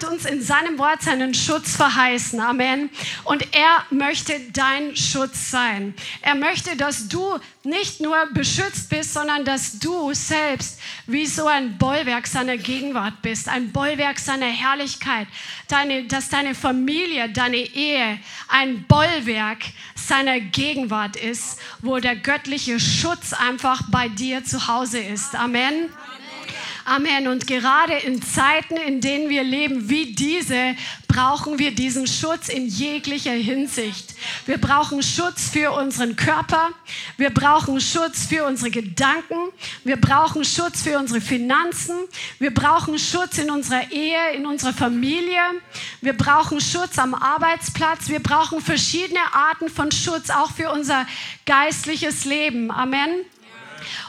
Hat uns in seinem Wort seinen Schutz verheißen. Amen. Und er möchte dein Schutz sein. Er möchte, dass du nicht nur beschützt bist, sondern dass du selbst wie so ein Bollwerk seiner Gegenwart bist, ein Bollwerk seiner Herrlichkeit, deine, dass deine Familie, deine Ehe ein Bollwerk seiner Gegenwart ist, wo der göttliche Schutz einfach bei dir zu Hause ist. Amen. Amen. Und gerade in Zeiten, in denen wir leben wie diese, brauchen wir diesen Schutz in jeglicher Hinsicht. Wir brauchen Schutz für unseren Körper. Wir brauchen Schutz für unsere Gedanken. Wir brauchen Schutz für unsere Finanzen. Wir brauchen Schutz in unserer Ehe, in unserer Familie. Wir brauchen Schutz am Arbeitsplatz. Wir brauchen verschiedene Arten von Schutz, auch für unser geistliches Leben. Amen.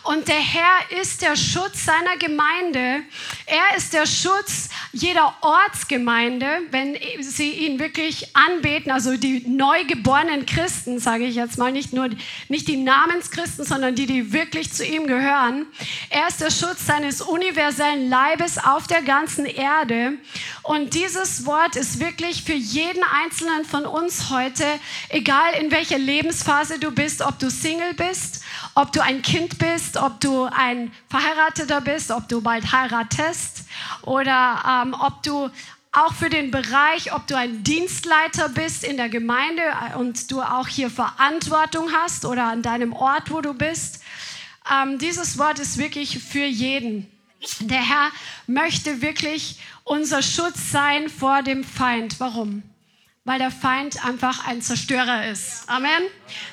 Und der Herr ist der Schutz seiner Gemeinde. Er ist der Schutz jeder Ortsgemeinde, wenn sie ihn wirklich anbeten, also die neugeborenen Christen, sage ich jetzt mal, nicht nur nicht die Namenschristen, sondern die, die wirklich zu ihm gehören. Er ist der Schutz seines universellen Leibes auf der ganzen Erde. Und dieses Wort ist wirklich für jeden einzelnen von uns heute, egal in welcher Lebensphase du bist, ob du Single bist, ob du ein Kind bist, ob du ein Verheirateter bist, ob du bald heiratest oder ähm, ob du auch für den Bereich, ob du ein Dienstleiter bist in der Gemeinde und du auch hier Verantwortung hast oder an deinem Ort, wo du bist. Ähm, dieses Wort ist wirklich für jeden. Der Herr möchte wirklich unser Schutz sein vor dem Feind. Warum? Weil der Feind einfach ein Zerstörer ist. Amen.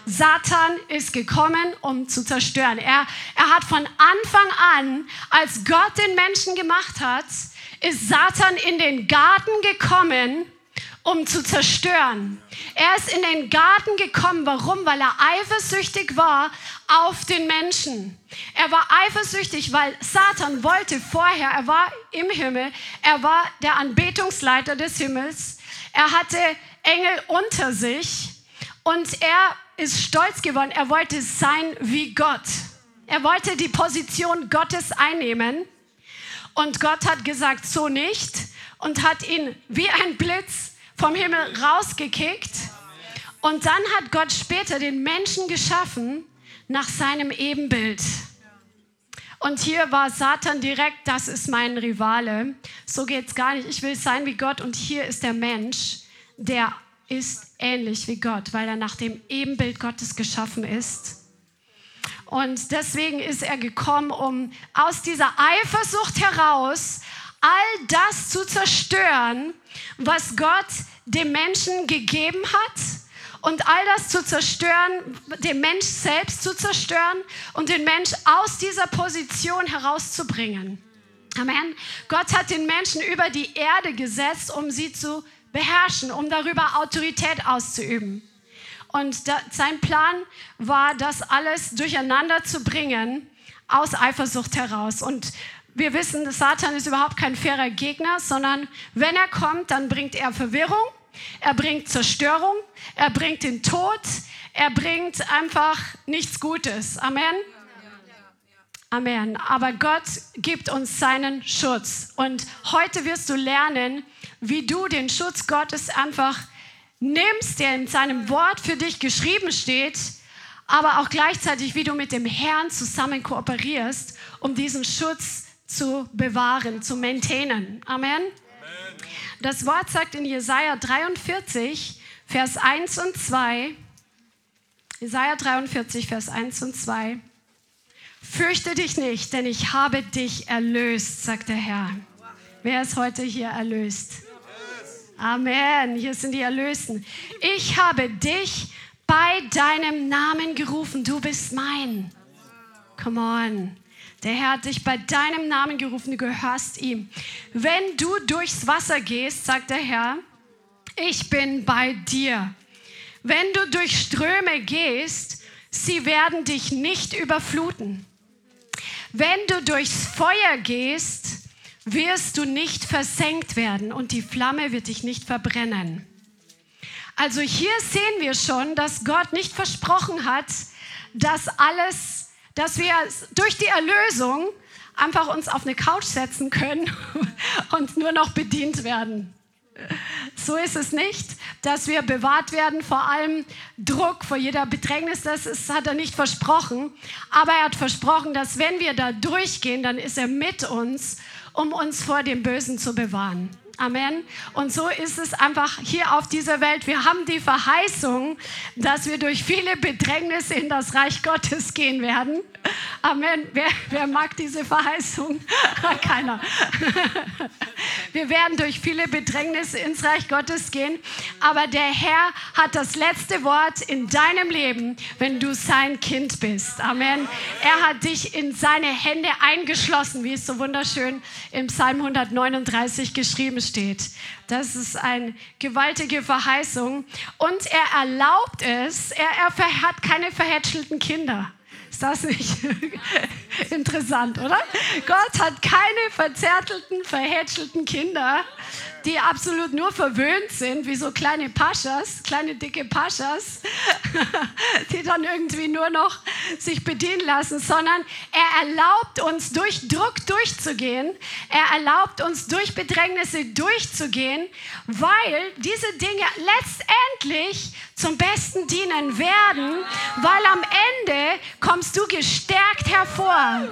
Satan ist gekommen, um zu zerstören. Er, er hat von Anfang an, als Gott den Menschen gemacht hat, ist Satan in den Garten gekommen, um zu zerstören. Er ist in den Garten gekommen. Warum? Weil er eifersüchtig war auf den Menschen. Er war eifersüchtig, weil Satan wollte vorher, er war im Himmel, er war der Anbetungsleiter des Himmels er hatte Engel unter sich und er ist stolz geworden. Er wollte sein wie Gott. Er wollte die Position Gottes einnehmen. Und Gott hat gesagt, so nicht. Und hat ihn wie ein Blitz vom Himmel rausgekickt. Und dann hat Gott später den Menschen geschaffen nach seinem Ebenbild. Und hier war Satan direkt, das ist mein Rivale. So geht es gar nicht. Ich will sein wie Gott. Und hier ist der Mensch, der ist ähnlich wie Gott, weil er nach dem Ebenbild Gottes geschaffen ist. Und deswegen ist er gekommen, um aus dieser Eifersucht heraus all das zu zerstören, was Gott dem Menschen gegeben hat und all das zu zerstören, den Mensch selbst zu zerstören und den Mensch aus dieser Position herauszubringen. Amen. Gott hat den Menschen über die Erde gesetzt, um sie zu beherrschen, um darüber Autorität auszuüben. Und da, sein Plan war, das alles durcheinander zu bringen, aus Eifersucht heraus. Und wir wissen, Satan ist überhaupt kein fairer Gegner, sondern wenn er kommt, dann bringt er Verwirrung er bringt Zerstörung, er bringt den Tod, er bringt einfach nichts Gutes. Amen. Amen. Aber Gott gibt uns seinen Schutz. Und heute wirst du lernen, wie du den Schutz Gottes einfach nimmst, der in seinem Wort für dich geschrieben steht, aber auch gleichzeitig, wie du mit dem Herrn zusammen kooperierst, um diesen Schutz zu bewahren, zu maintainen. Amen. Das Wort sagt in Jesaja 43, Vers 1 und 2, Jesaja 43, Vers 1 und 2, Fürchte dich nicht, denn ich habe dich erlöst, sagt der Herr. Wer ist heute hier erlöst? Amen. Hier sind die Erlösten. Ich habe dich bei deinem Namen gerufen. Du bist mein. Come on. Der Herr hat dich bei deinem Namen gerufen, du gehörst ihm. Wenn du durchs Wasser gehst, sagt der Herr, ich bin bei dir. Wenn du durch Ströme gehst, sie werden dich nicht überfluten. Wenn du durchs Feuer gehst, wirst du nicht versenkt werden und die Flamme wird dich nicht verbrennen. Also hier sehen wir schon, dass Gott nicht versprochen hat, dass alles, dass wir durch die Erlösung einfach uns auf eine Couch setzen können und nur noch bedient werden. So ist es nicht, dass wir bewahrt werden vor allem Druck, vor jeder Bedrängnis. Das ist, hat er nicht versprochen. Aber er hat versprochen, dass wenn wir da durchgehen, dann ist er mit uns, um uns vor dem Bösen zu bewahren. Amen. Und so ist es einfach hier auf dieser Welt. Wir haben die Verheißung, dass wir durch viele Bedrängnisse in das Reich Gottes gehen werden. Amen. Wer, wer mag diese Verheißung? Keiner. Wir werden durch viele Bedrängnisse ins Reich Gottes gehen. Aber der Herr hat das letzte Wort in deinem Leben, wenn du sein Kind bist. Amen. Er hat dich in seine Hände eingeschlossen, wie es so wunderschön im Psalm 139 geschrieben steht. Das ist eine gewaltige Verheißung. Und er erlaubt es, er, er hat keine verhätschelten Kinder. Ist das nicht interessant, oder? Gott hat keine verzärtelten, verhätschelten Kinder, die absolut nur verwöhnt sind, wie so kleine Paschas, kleine dicke Paschas, die dann irgendwie nur noch sich bedienen lassen, sondern er erlaubt uns durch Druck durchzugehen, er erlaubt uns durch Bedrängnisse durchzugehen, weil diese Dinge letztendlich zum Besten dienen werden, weil am Ende kommst du gestärkt hervor.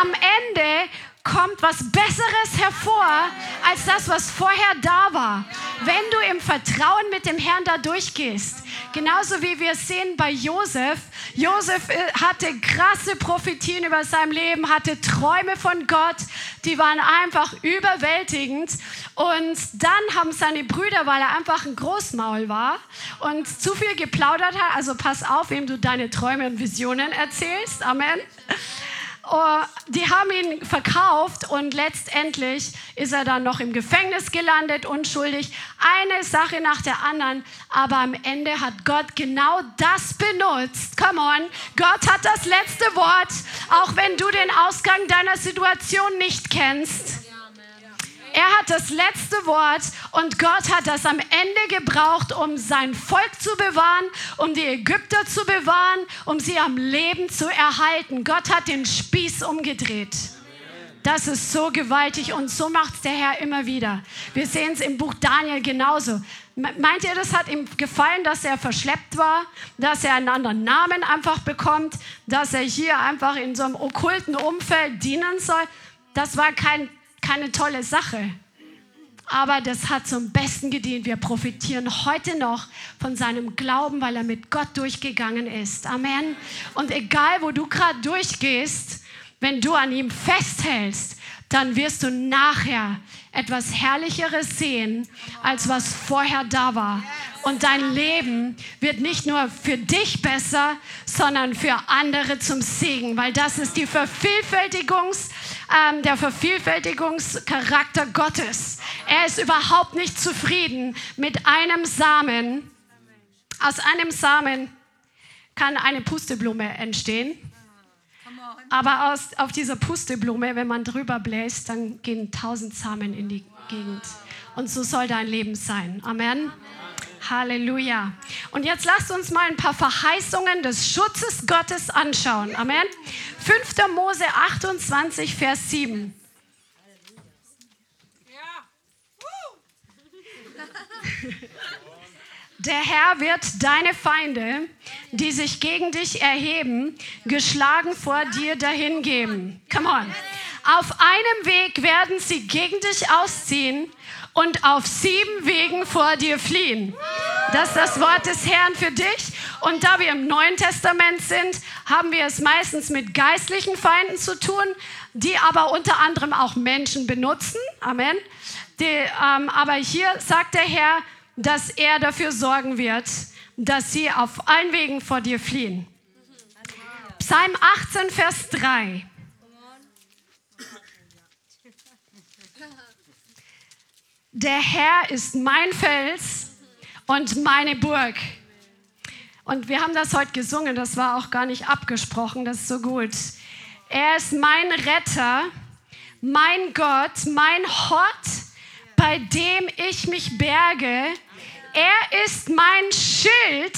Am Ende kommt was Besseres hervor als das, was vorher da war. Wenn du im Vertrauen mit dem Herrn da durchgehst. Genauso wie wir sehen bei Josef. Josef äh, hatte krasse Prophetien über sein Leben, hatte Träume von Gott, die waren einfach überwältigend. Und dann haben seine Brüder, weil er einfach ein Großmaul war und zu viel geplaudert hat, also pass auf, wem du deine Träume und Visionen erzählst. Amen die haben ihn verkauft und letztendlich ist er dann noch im Gefängnis gelandet, unschuldig. Eine Sache nach der anderen. Aber am Ende hat Gott genau das benutzt. Come on. Gott hat das letzte Wort, auch wenn du den Ausgang deiner Situation nicht kennst. Er hat das letzte Wort und Gott hat das am Ende gebraucht, um sein Volk zu bewahren, um die Ägypter zu bewahren, um sie am Leben zu erhalten. Gott hat den Spieß umgedreht. Das ist so gewaltig und so macht es der Herr immer wieder. Wir sehen es im Buch Daniel genauso. Meint ihr, das hat ihm gefallen, dass er verschleppt war, dass er einen anderen Namen einfach bekommt, dass er hier einfach in so einem okkulten Umfeld dienen soll? Das war kein keine tolle Sache. Aber das hat zum Besten gedient. Wir profitieren heute noch von seinem Glauben, weil er mit Gott durchgegangen ist. Amen. Und egal, wo du gerade durchgehst, wenn du an ihm festhältst, dann wirst du nachher etwas Herrlicheres sehen, als was vorher da war. Und dein Leben wird nicht nur für dich besser, sondern für andere zum Segen, weil das ist die Vervielfältigungs- ähm, der Vervielfältigungscharakter Gottes. Er ist überhaupt nicht zufrieden mit einem Samen. Aus einem Samen kann eine Pusteblume entstehen. Aber aus, auf dieser Pusteblume, wenn man drüber bläst, dann gehen tausend Samen in die Gegend. Und so soll dein Leben sein. Amen. Halleluja. Und jetzt lasst uns mal ein paar Verheißungen des Schutzes Gottes anschauen. Amen. 5. Mose 28, Vers 7. Der Herr wird deine Feinde, die sich gegen dich erheben, geschlagen vor dir dahingeben. Come on. Auf einem Weg werden sie gegen dich ausziehen und auf sieben Wegen vor dir fliehen. Das ist das Wort des Herrn für dich. Und da wir im Neuen Testament sind, haben wir es meistens mit geistlichen Feinden zu tun, die aber unter anderem auch Menschen benutzen. Amen. Die, ähm, aber hier sagt der Herr, dass er dafür sorgen wird, dass sie auf allen Wegen vor dir fliehen. Psalm 18, Vers 3. der Herr ist mein Fels und meine Burg. Und wir haben das heute gesungen, das war auch gar nicht abgesprochen, das ist so gut. Er ist mein Retter, mein Gott, mein Hort, bei dem ich mich berge. Er ist mein Schild.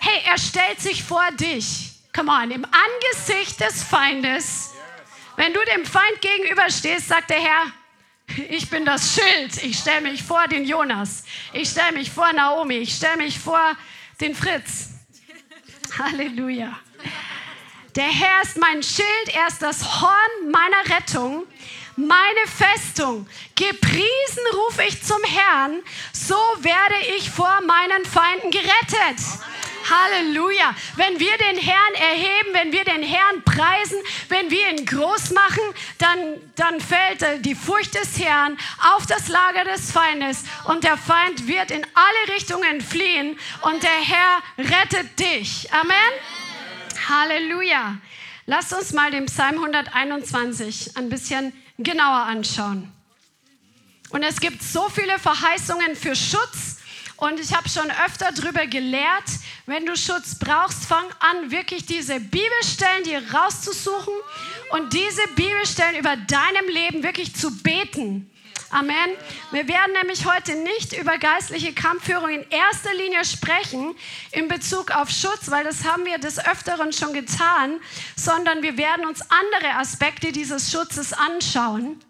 Hey, er stellt sich vor dich. Come on, im Angesicht des Feindes. Wenn du dem Feind gegenüberstehst, sagt der Herr, ich bin das Schild. Ich stelle mich vor den Jonas. Ich stelle mich vor Naomi. Ich stelle mich vor den Fritz. Halleluja. Der Herr ist mein Schild. Er ist das Horn meiner Rettung meine Festung. Gepriesen rufe ich zum Herrn, so werde ich vor meinen Feinden gerettet. Halleluja. Wenn wir den Herrn erheben, wenn wir den Herrn preisen, wenn wir ihn groß machen, dann, dann fällt äh, die Furcht des Herrn auf das Lager des Feindes und der Feind wird in alle Richtungen fliehen und der Herr rettet dich. Amen. Halleluja. Lass uns mal den Psalm 121 ein bisschen genauer anschauen. Und es gibt so viele Verheißungen für Schutz. Und ich habe schon öfter darüber gelehrt, wenn du Schutz brauchst, fang an, wirklich diese Bibelstellen dir rauszusuchen und diese Bibelstellen über deinem Leben wirklich zu beten. Amen. Wir werden nämlich heute nicht über geistliche Kampfführung in erster Linie sprechen in Bezug auf Schutz, weil das haben wir des Öfteren schon getan, sondern wir werden uns andere Aspekte dieses Schutzes anschauen.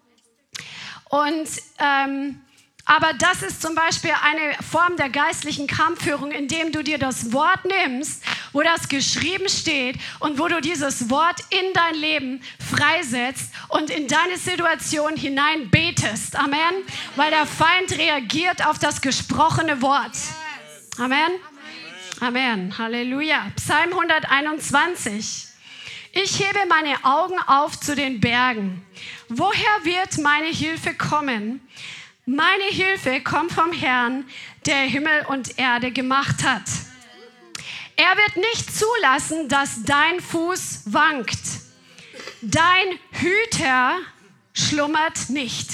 Und ähm, aber das ist zum Beispiel eine Form der geistlichen Kampfführung, indem du dir das Wort nimmst, wo das geschrieben steht und wo du dieses Wort in dein Leben freisetzt und in deine Situation hinein betest. Amen. Weil der Feind reagiert auf das gesprochene Wort. Amen. Amen. Halleluja. Psalm 121. Ich hebe meine Augen auf zu den Bergen. Woher wird meine Hilfe kommen? Meine Hilfe kommt vom Herrn, der Himmel und Erde gemacht hat. Er wird nicht zulassen, dass dein Fuß wankt. Dein Hüter schlummert nicht.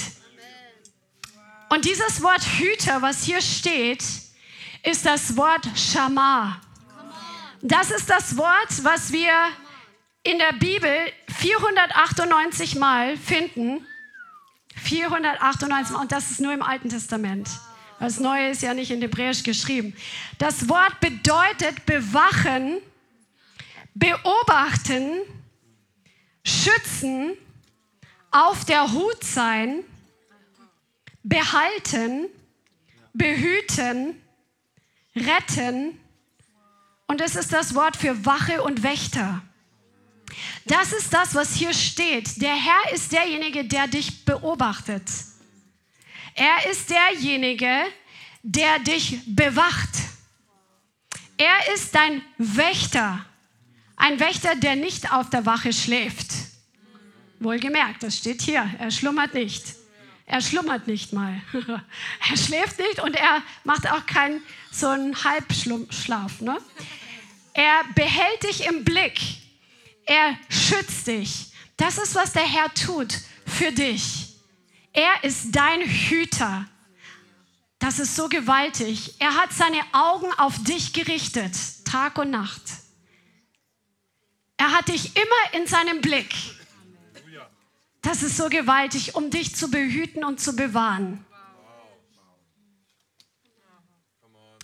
Und dieses Wort Hüter, was hier steht, ist das Wort Shamar. Das ist das Wort, was wir in der Bibel 498 Mal finden 498 Mal. Und das ist nur im Alten Testament. Das Neue ist ja nicht in Hebräisch geschrieben. Das Wort bedeutet bewachen, beobachten, schützen, auf der Hut sein, behalten, behüten, retten. Und es ist das Wort für Wache und Wächter. Das ist das, was hier steht. Der Herr ist derjenige, der dich beobachtet. Er ist derjenige, der dich bewacht. Er ist dein Wächter. Ein Wächter, der nicht auf der Wache schläft. Wohlgemerkt, das steht hier. Er schlummert nicht. Er schlummert nicht mal. er schläft nicht und er macht auch keinen so einen Halbschlaf. Ne? Er behält dich im Blick. Er schützt dich. Das ist, was der Herr tut für dich. Er ist dein Hüter. Das ist so gewaltig. Er hat seine Augen auf dich gerichtet, Tag und Nacht. Er hat dich immer in seinem Blick. Das ist so gewaltig, um dich zu behüten und zu bewahren.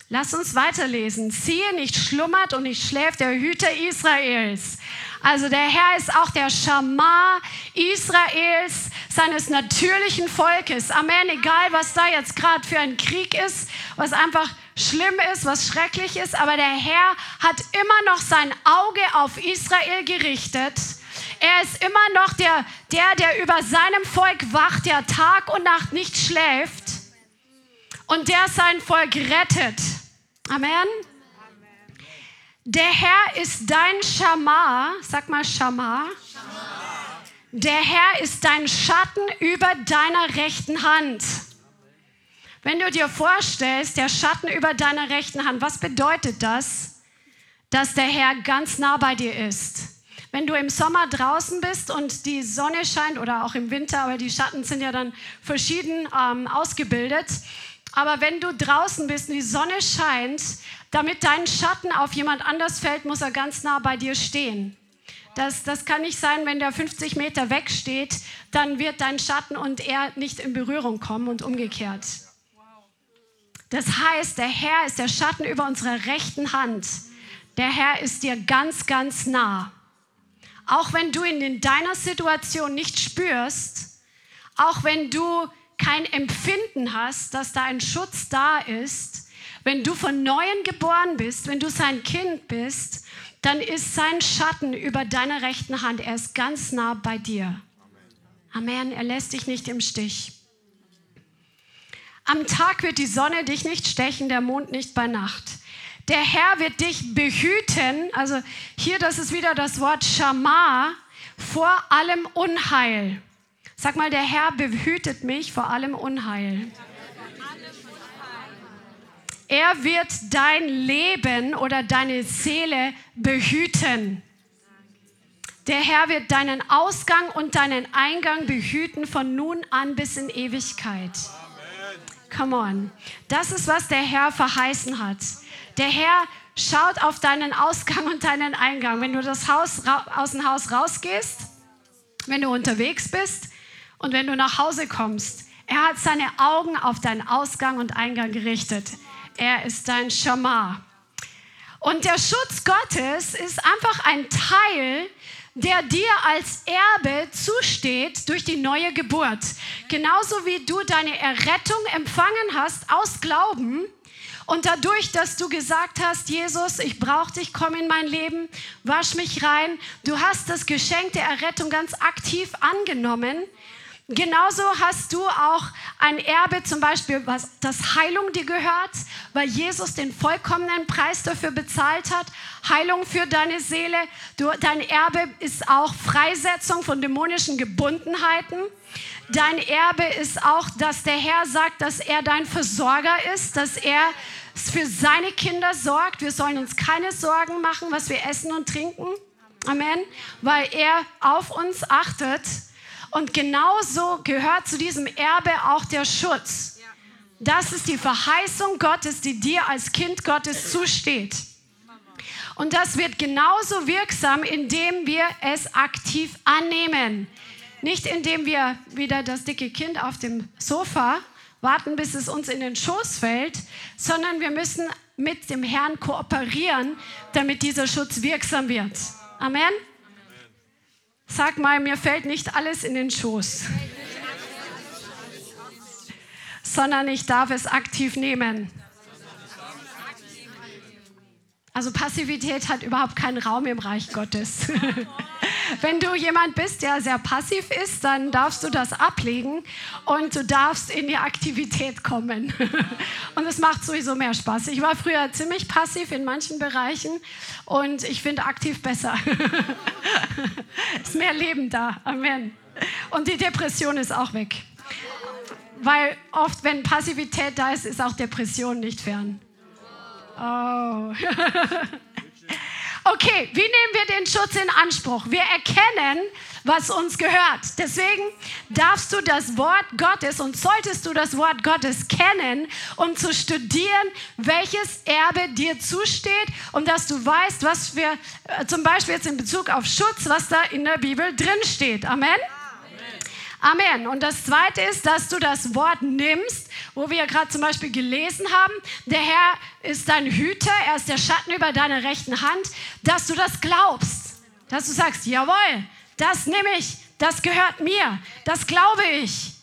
Lass uns weiterlesen. Siehe, nicht schlummert und nicht schläft der Hüter Israels. Also der Herr ist auch der Schamar Israels, seines natürlichen Volkes. Amen. Egal, was da jetzt gerade für ein Krieg ist, was einfach schlimm ist, was schrecklich ist, aber der Herr hat immer noch sein Auge auf Israel gerichtet. Er ist immer noch der, der, der über seinem Volk wacht, der Tag und Nacht nicht schläft und der sein Volk rettet. Amen. Der Herr ist dein Schamar. Sag mal Schamar. Der Herr ist dein Schatten über deiner rechten Hand. Wenn du dir vorstellst, der Schatten über deiner rechten Hand, was bedeutet das? Dass der Herr ganz nah bei dir ist. Wenn du im Sommer draußen bist und die Sonne scheint oder auch im Winter, aber die Schatten sind ja dann verschieden ähm, ausgebildet. Aber wenn du draußen bist und die Sonne scheint, damit dein Schatten auf jemand anders fällt, muss er ganz nah bei dir stehen. Das, das kann nicht sein, wenn der 50 Meter weg steht, dann wird dein Schatten und er nicht in Berührung kommen und umgekehrt. Das heißt, der Herr ist der Schatten über unserer rechten Hand. Der Herr ist dir ganz, ganz nah. Auch wenn du ihn in deiner Situation nicht spürst, auch wenn du kein Empfinden hast, dass da ein Schutz da ist, wenn du von neuem geboren bist, wenn du sein Kind bist, dann ist sein Schatten über deiner rechten Hand. Er ist ganz nah bei dir. Amen. Er lässt dich nicht im Stich. Am Tag wird die Sonne dich nicht stechen, der Mond nicht bei Nacht. Der Herr wird dich behüten. Also hier, das ist wieder das Wort Shama vor allem Unheil. Sag mal, der Herr behütet mich vor allem Unheil. Er wird dein Leben oder deine Seele behüten. Der Herr wird deinen Ausgang und deinen Eingang behüten von nun an bis in Ewigkeit. Come on. Das ist, was der Herr verheißen hat. Der Herr schaut auf deinen Ausgang und deinen Eingang. Wenn du das Haus, aus dem Haus rausgehst, wenn du unterwegs bist und wenn du nach Hause kommst. Er hat seine Augen auf deinen Ausgang und Eingang gerichtet. Er ist dein Schamar. Und der Schutz Gottes ist einfach ein Teil der dir als Erbe zusteht durch die neue Geburt. Genauso wie du deine Errettung empfangen hast aus Glauben und dadurch, dass du gesagt hast, Jesus, ich brauche dich, komm in mein Leben, wasch mich rein, du hast das Geschenk der Errettung ganz aktiv angenommen Genauso hast du auch ein Erbe, zum Beispiel, was das Heilung dir gehört, weil Jesus den vollkommenen Preis dafür bezahlt hat. Heilung für deine Seele. Du, dein Erbe ist auch Freisetzung von dämonischen Gebundenheiten. Dein Erbe ist auch, dass der Herr sagt, dass er dein Versorger ist, dass er für seine Kinder sorgt. Wir sollen uns keine Sorgen machen, was wir essen und trinken. Amen. Weil er auf uns achtet und genauso gehört zu diesem Erbe auch der Schutz. Das ist die Verheißung Gottes, die dir als Kind Gottes zusteht. Und das wird genauso wirksam, indem wir es aktiv annehmen. Nicht indem wir wieder das dicke Kind auf dem Sofa warten, bis es uns in den Schoß fällt, sondern wir müssen mit dem Herrn kooperieren, damit dieser Schutz wirksam wird. Amen. Sag mal, mir fällt nicht alles in den Schoß, sondern ich darf es aktiv nehmen. Also Passivität hat überhaupt keinen Raum im Reich Gottes. Wenn du jemand bist, der sehr passiv ist, dann darfst du das ablegen und du darfst in die Aktivität kommen. Und es macht sowieso mehr Spaß. Ich war früher ziemlich passiv in manchen Bereichen und ich finde aktiv besser. ist mehr Leben da. Amen. Und die Depression ist auch weg. Weil oft, wenn Passivität da ist, ist auch Depression nicht fern. Oh. Okay, wie nehmen wir den Schutz in Anspruch? Wir erkennen, was uns gehört. Deswegen darfst du das Wort Gottes und solltest du das Wort Gottes kennen, um zu studieren, welches Erbe dir zusteht und dass du weißt, was wir äh, zum Beispiel jetzt in Bezug auf Schutz, was da in der Bibel drin steht. Amen. Amen. Und das Zweite ist, dass du das Wort nimmst, wo wir gerade zum Beispiel gelesen haben, der Herr ist dein Hüter, er ist der Schatten über deine rechten Hand, dass du das glaubst, dass du sagst, jawohl, das nehme ich, das gehört mir, das glaube ich.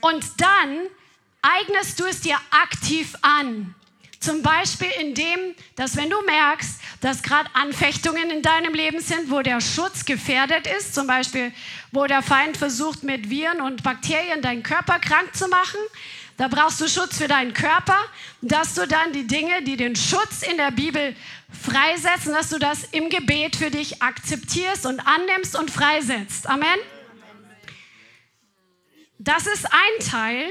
Und dann eignest du es dir aktiv an. Zum Beispiel indem, dass wenn du merkst, dass gerade Anfechtungen in deinem Leben sind, wo der Schutz gefährdet ist, zum Beispiel wo der Feind versucht mit Viren und Bakterien deinen Körper krank zu machen, da brauchst du Schutz für deinen Körper, dass du dann die Dinge, die den Schutz in der Bibel freisetzen, dass du das im Gebet für dich akzeptierst und annimmst und freisetzt. Amen. Das ist ein Teil.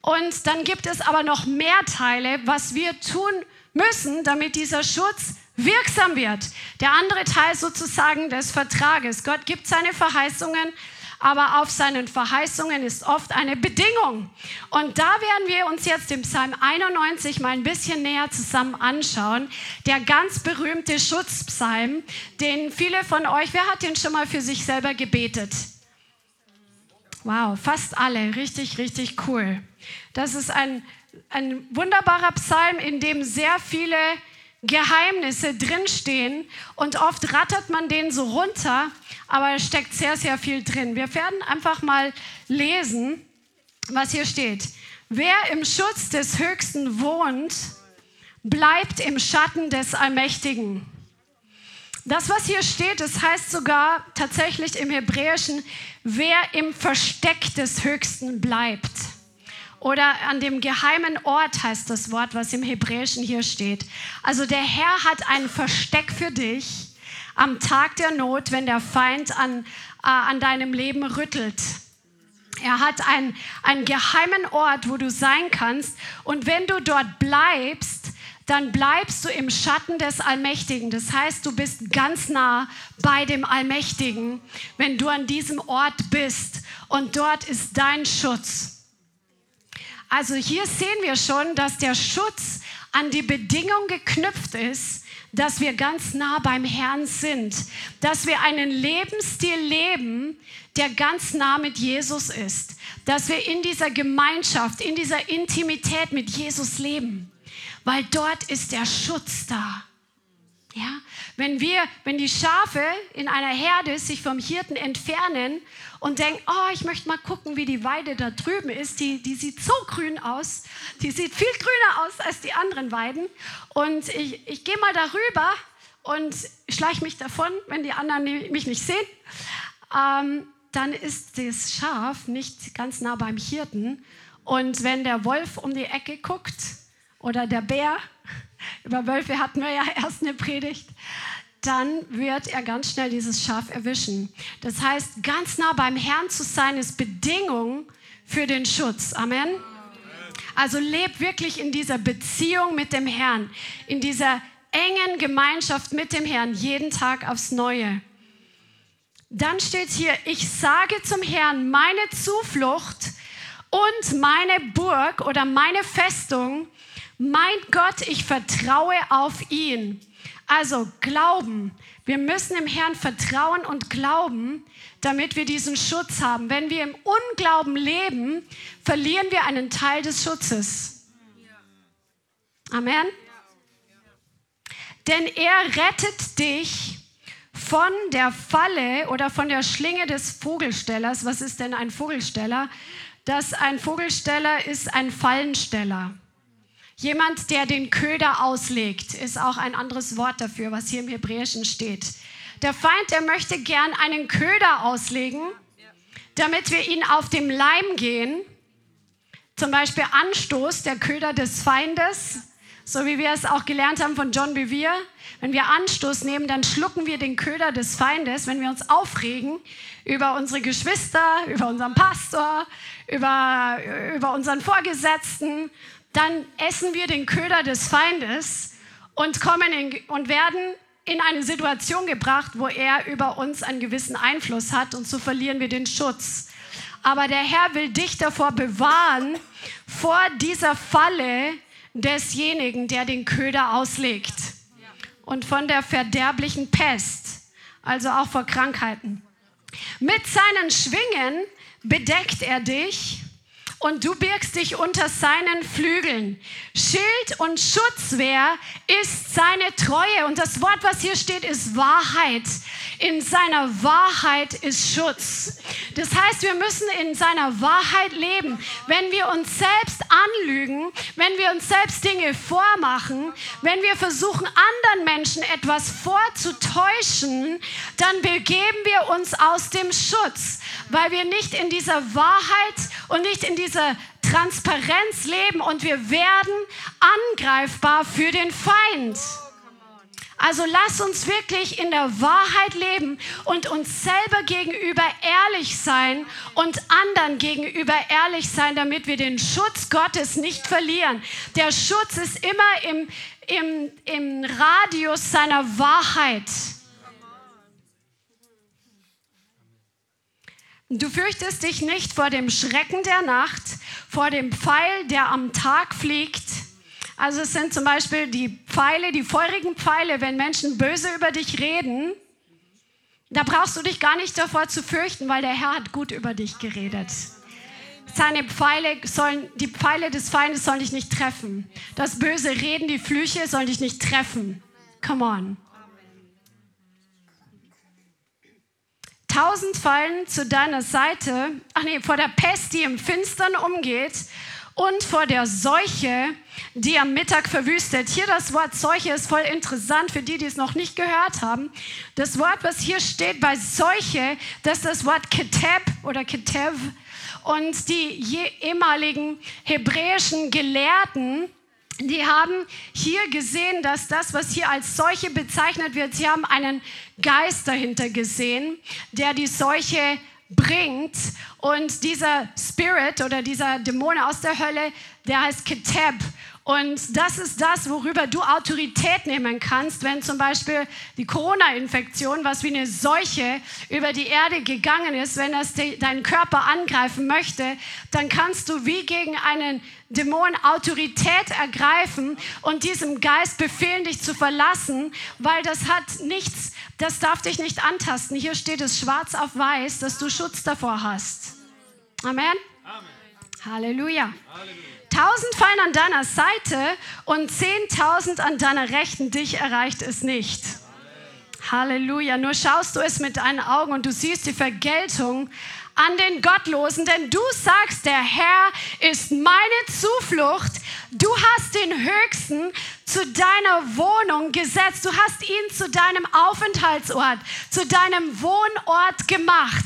Und dann gibt es aber noch mehr Teile, was wir tun müssen, damit dieser Schutz wirksam wird. Der andere Teil sozusagen des Vertrages. Gott gibt seine Verheißungen, aber auf seinen Verheißungen ist oft eine Bedingung. Und da werden wir uns jetzt im Psalm 91 mal ein bisschen näher zusammen anschauen. Der ganz berühmte Schutzpsalm, den viele von euch, wer hat den schon mal für sich selber gebetet? Wow, fast alle. Richtig, richtig cool. Das ist ein ein wunderbarer Psalm, in dem sehr viele Geheimnisse drinstehen und oft rattert man den so runter, aber es steckt sehr, sehr viel drin. Wir werden einfach mal lesen, was hier steht. Wer im Schutz des Höchsten wohnt, bleibt im Schatten des Allmächtigen. Das, was hier steht, das heißt sogar tatsächlich im Hebräischen, wer im Versteck des Höchsten bleibt. Oder an dem geheimen Ort heißt das Wort, was im Hebräischen hier steht. Also der Herr hat ein Versteck für dich am Tag der Not, wenn der Feind an, äh, an deinem Leben rüttelt. Er hat einen, einen geheimen Ort, wo du sein kannst. Und wenn du dort bleibst, dann bleibst du im Schatten des Allmächtigen. Das heißt, du bist ganz nah bei dem Allmächtigen, wenn du an diesem Ort bist. Und dort ist dein Schutz. Also hier sehen wir schon, dass der Schutz an die Bedingung geknüpft ist, dass wir ganz nah beim Herrn sind, dass wir einen Lebensstil leben, der ganz nah mit Jesus ist, dass wir in dieser Gemeinschaft, in dieser Intimität mit Jesus leben, weil dort ist der Schutz da. Ja? Wenn, wir, wenn die Schafe in einer Herde sich vom Hirten entfernen und denken, oh, ich möchte mal gucken, wie die Weide da drüben ist, die, die sieht so grün aus, die sieht viel grüner aus als die anderen Weiden. Und ich, ich gehe mal darüber und schleiche mich davon, wenn die anderen mich nicht sehen, ähm, dann ist das Schaf nicht ganz nah beim Hirten. Und wenn der Wolf um die Ecke guckt oder der Bär, über Wölfe hatten wir ja erst eine Predigt, dann wird er ganz schnell dieses Schaf erwischen. Das heißt, ganz nah beim Herrn zu sein, ist Bedingung für den Schutz. Amen. Also leb wirklich in dieser Beziehung mit dem Herrn, in dieser engen Gemeinschaft mit dem Herrn, jeden Tag aufs Neue. Dann steht hier, ich sage zum Herrn, meine Zuflucht und meine Burg oder meine Festung mein Gott, ich vertraue auf ihn. Also glauben. Wir müssen im Herrn vertrauen und glauben, damit wir diesen Schutz haben. Wenn wir im Unglauben leben, verlieren wir einen Teil des Schutzes. Amen. Denn er rettet dich von der Falle oder von der Schlinge des Vogelstellers. Was ist denn ein Vogelsteller? Das ein Vogelsteller ist ein Fallensteller. Jemand, der den Köder auslegt, ist auch ein anderes Wort dafür, was hier im Hebräischen steht. Der Feind, der möchte gern einen Köder auslegen, damit wir ihn auf dem Leim gehen. Zum Beispiel Anstoß, der Köder des Feindes, so wie wir es auch gelernt haben von John Bevere. Wenn wir Anstoß nehmen, dann schlucken wir den Köder des Feindes, wenn wir uns aufregen über unsere Geschwister, über unseren Pastor, über, über unseren Vorgesetzten dann essen wir den Köder des Feindes und, kommen in, und werden in eine Situation gebracht, wo er über uns einen gewissen Einfluss hat und so verlieren wir den Schutz. Aber der Herr will dich davor bewahren, vor dieser Falle desjenigen, der den Köder auslegt und von der verderblichen Pest, also auch vor Krankheiten. Mit seinen Schwingen bedeckt er dich und du birgst dich unter seinen Flügeln. Schild und Schutzwehr ist seine Treue. Und das Wort, was hier steht, ist Wahrheit. In seiner Wahrheit ist Schutz. Das heißt, wir müssen in seiner Wahrheit leben. Wenn wir uns selbst anlügen, wenn wir uns selbst Dinge vormachen, wenn wir versuchen, anderen Menschen etwas vorzutäuschen, dann begeben wir uns aus dem Schutz, weil wir nicht in dieser Wahrheit und nicht in dieser Transparenz leben und wir werden angreifbar für den Feind. Also lass uns wirklich in der Wahrheit leben und uns selber gegenüber ehrlich sein und anderen gegenüber ehrlich sein, damit wir den Schutz Gottes nicht verlieren. Der Schutz ist immer im, im, im Radius seiner Wahrheit. Du fürchtest dich nicht vor dem Schrecken der Nacht, vor dem Pfeil, der am Tag fliegt. Also es sind zum Beispiel die Pfeile, die feurigen Pfeile, wenn Menschen böse über dich reden. Da brauchst du dich gar nicht davor zu fürchten, weil der Herr hat gut über dich geredet. seine Pfeile sollen, die Pfeile des Feindes sollen dich nicht treffen. Das böse Reden, die Flüche sollen dich nicht treffen. Come on. Tausend fallen zu deiner Seite, ach nee, vor der Pest, die im Finstern umgeht und vor der Seuche, die am Mittag verwüstet. Hier das Wort Seuche ist voll interessant für die, die es noch nicht gehört haben. Das Wort, was hier steht bei Seuche, das ist das Wort Keteb oder Ketev. Und die ehemaligen hebräischen Gelehrten, die haben hier gesehen, dass das, was hier als Seuche bezeichnet wird, sie haben einen Geist dahinter gesehen, der die Seuche bringt. Und dieser Spirit oder dieser Dämon aus der Hölle, der heißt Keteb. Und das ist das, worüber du Autorität nehmen kannst, wenn zum Beispiel die Corona-Infektion, was wie eine Seuche über die Erde gegangen ist, wenn das deinen Körper angreifen möchte, dann kannst du wie gegen einen Dämon Autorität ergreifen und diesem Geist befehlen, dich zu verlassen, weil das hat nichts, das darf dich nicht antasten. Hier steht es schwarz auf weiß, dass du Schutz davor hast. Amen. Amen. Halleluja. Halleluja. Tausend fallen an deiner Seite und zehntausend an deiner Rechten. Dich erreicht es nicht. Halleluja. Nur schaust du es mit deinen Augen und du siehst die Vergeltung an den Gottlosen, denn du sagst, der Herr ist meine Zuflucht. Du hast den Höchsten zu deiner Wohnung gesetzt. Du hast ihn zu deinem Aufenthaltsort, zu deinem Wohnort gemacht.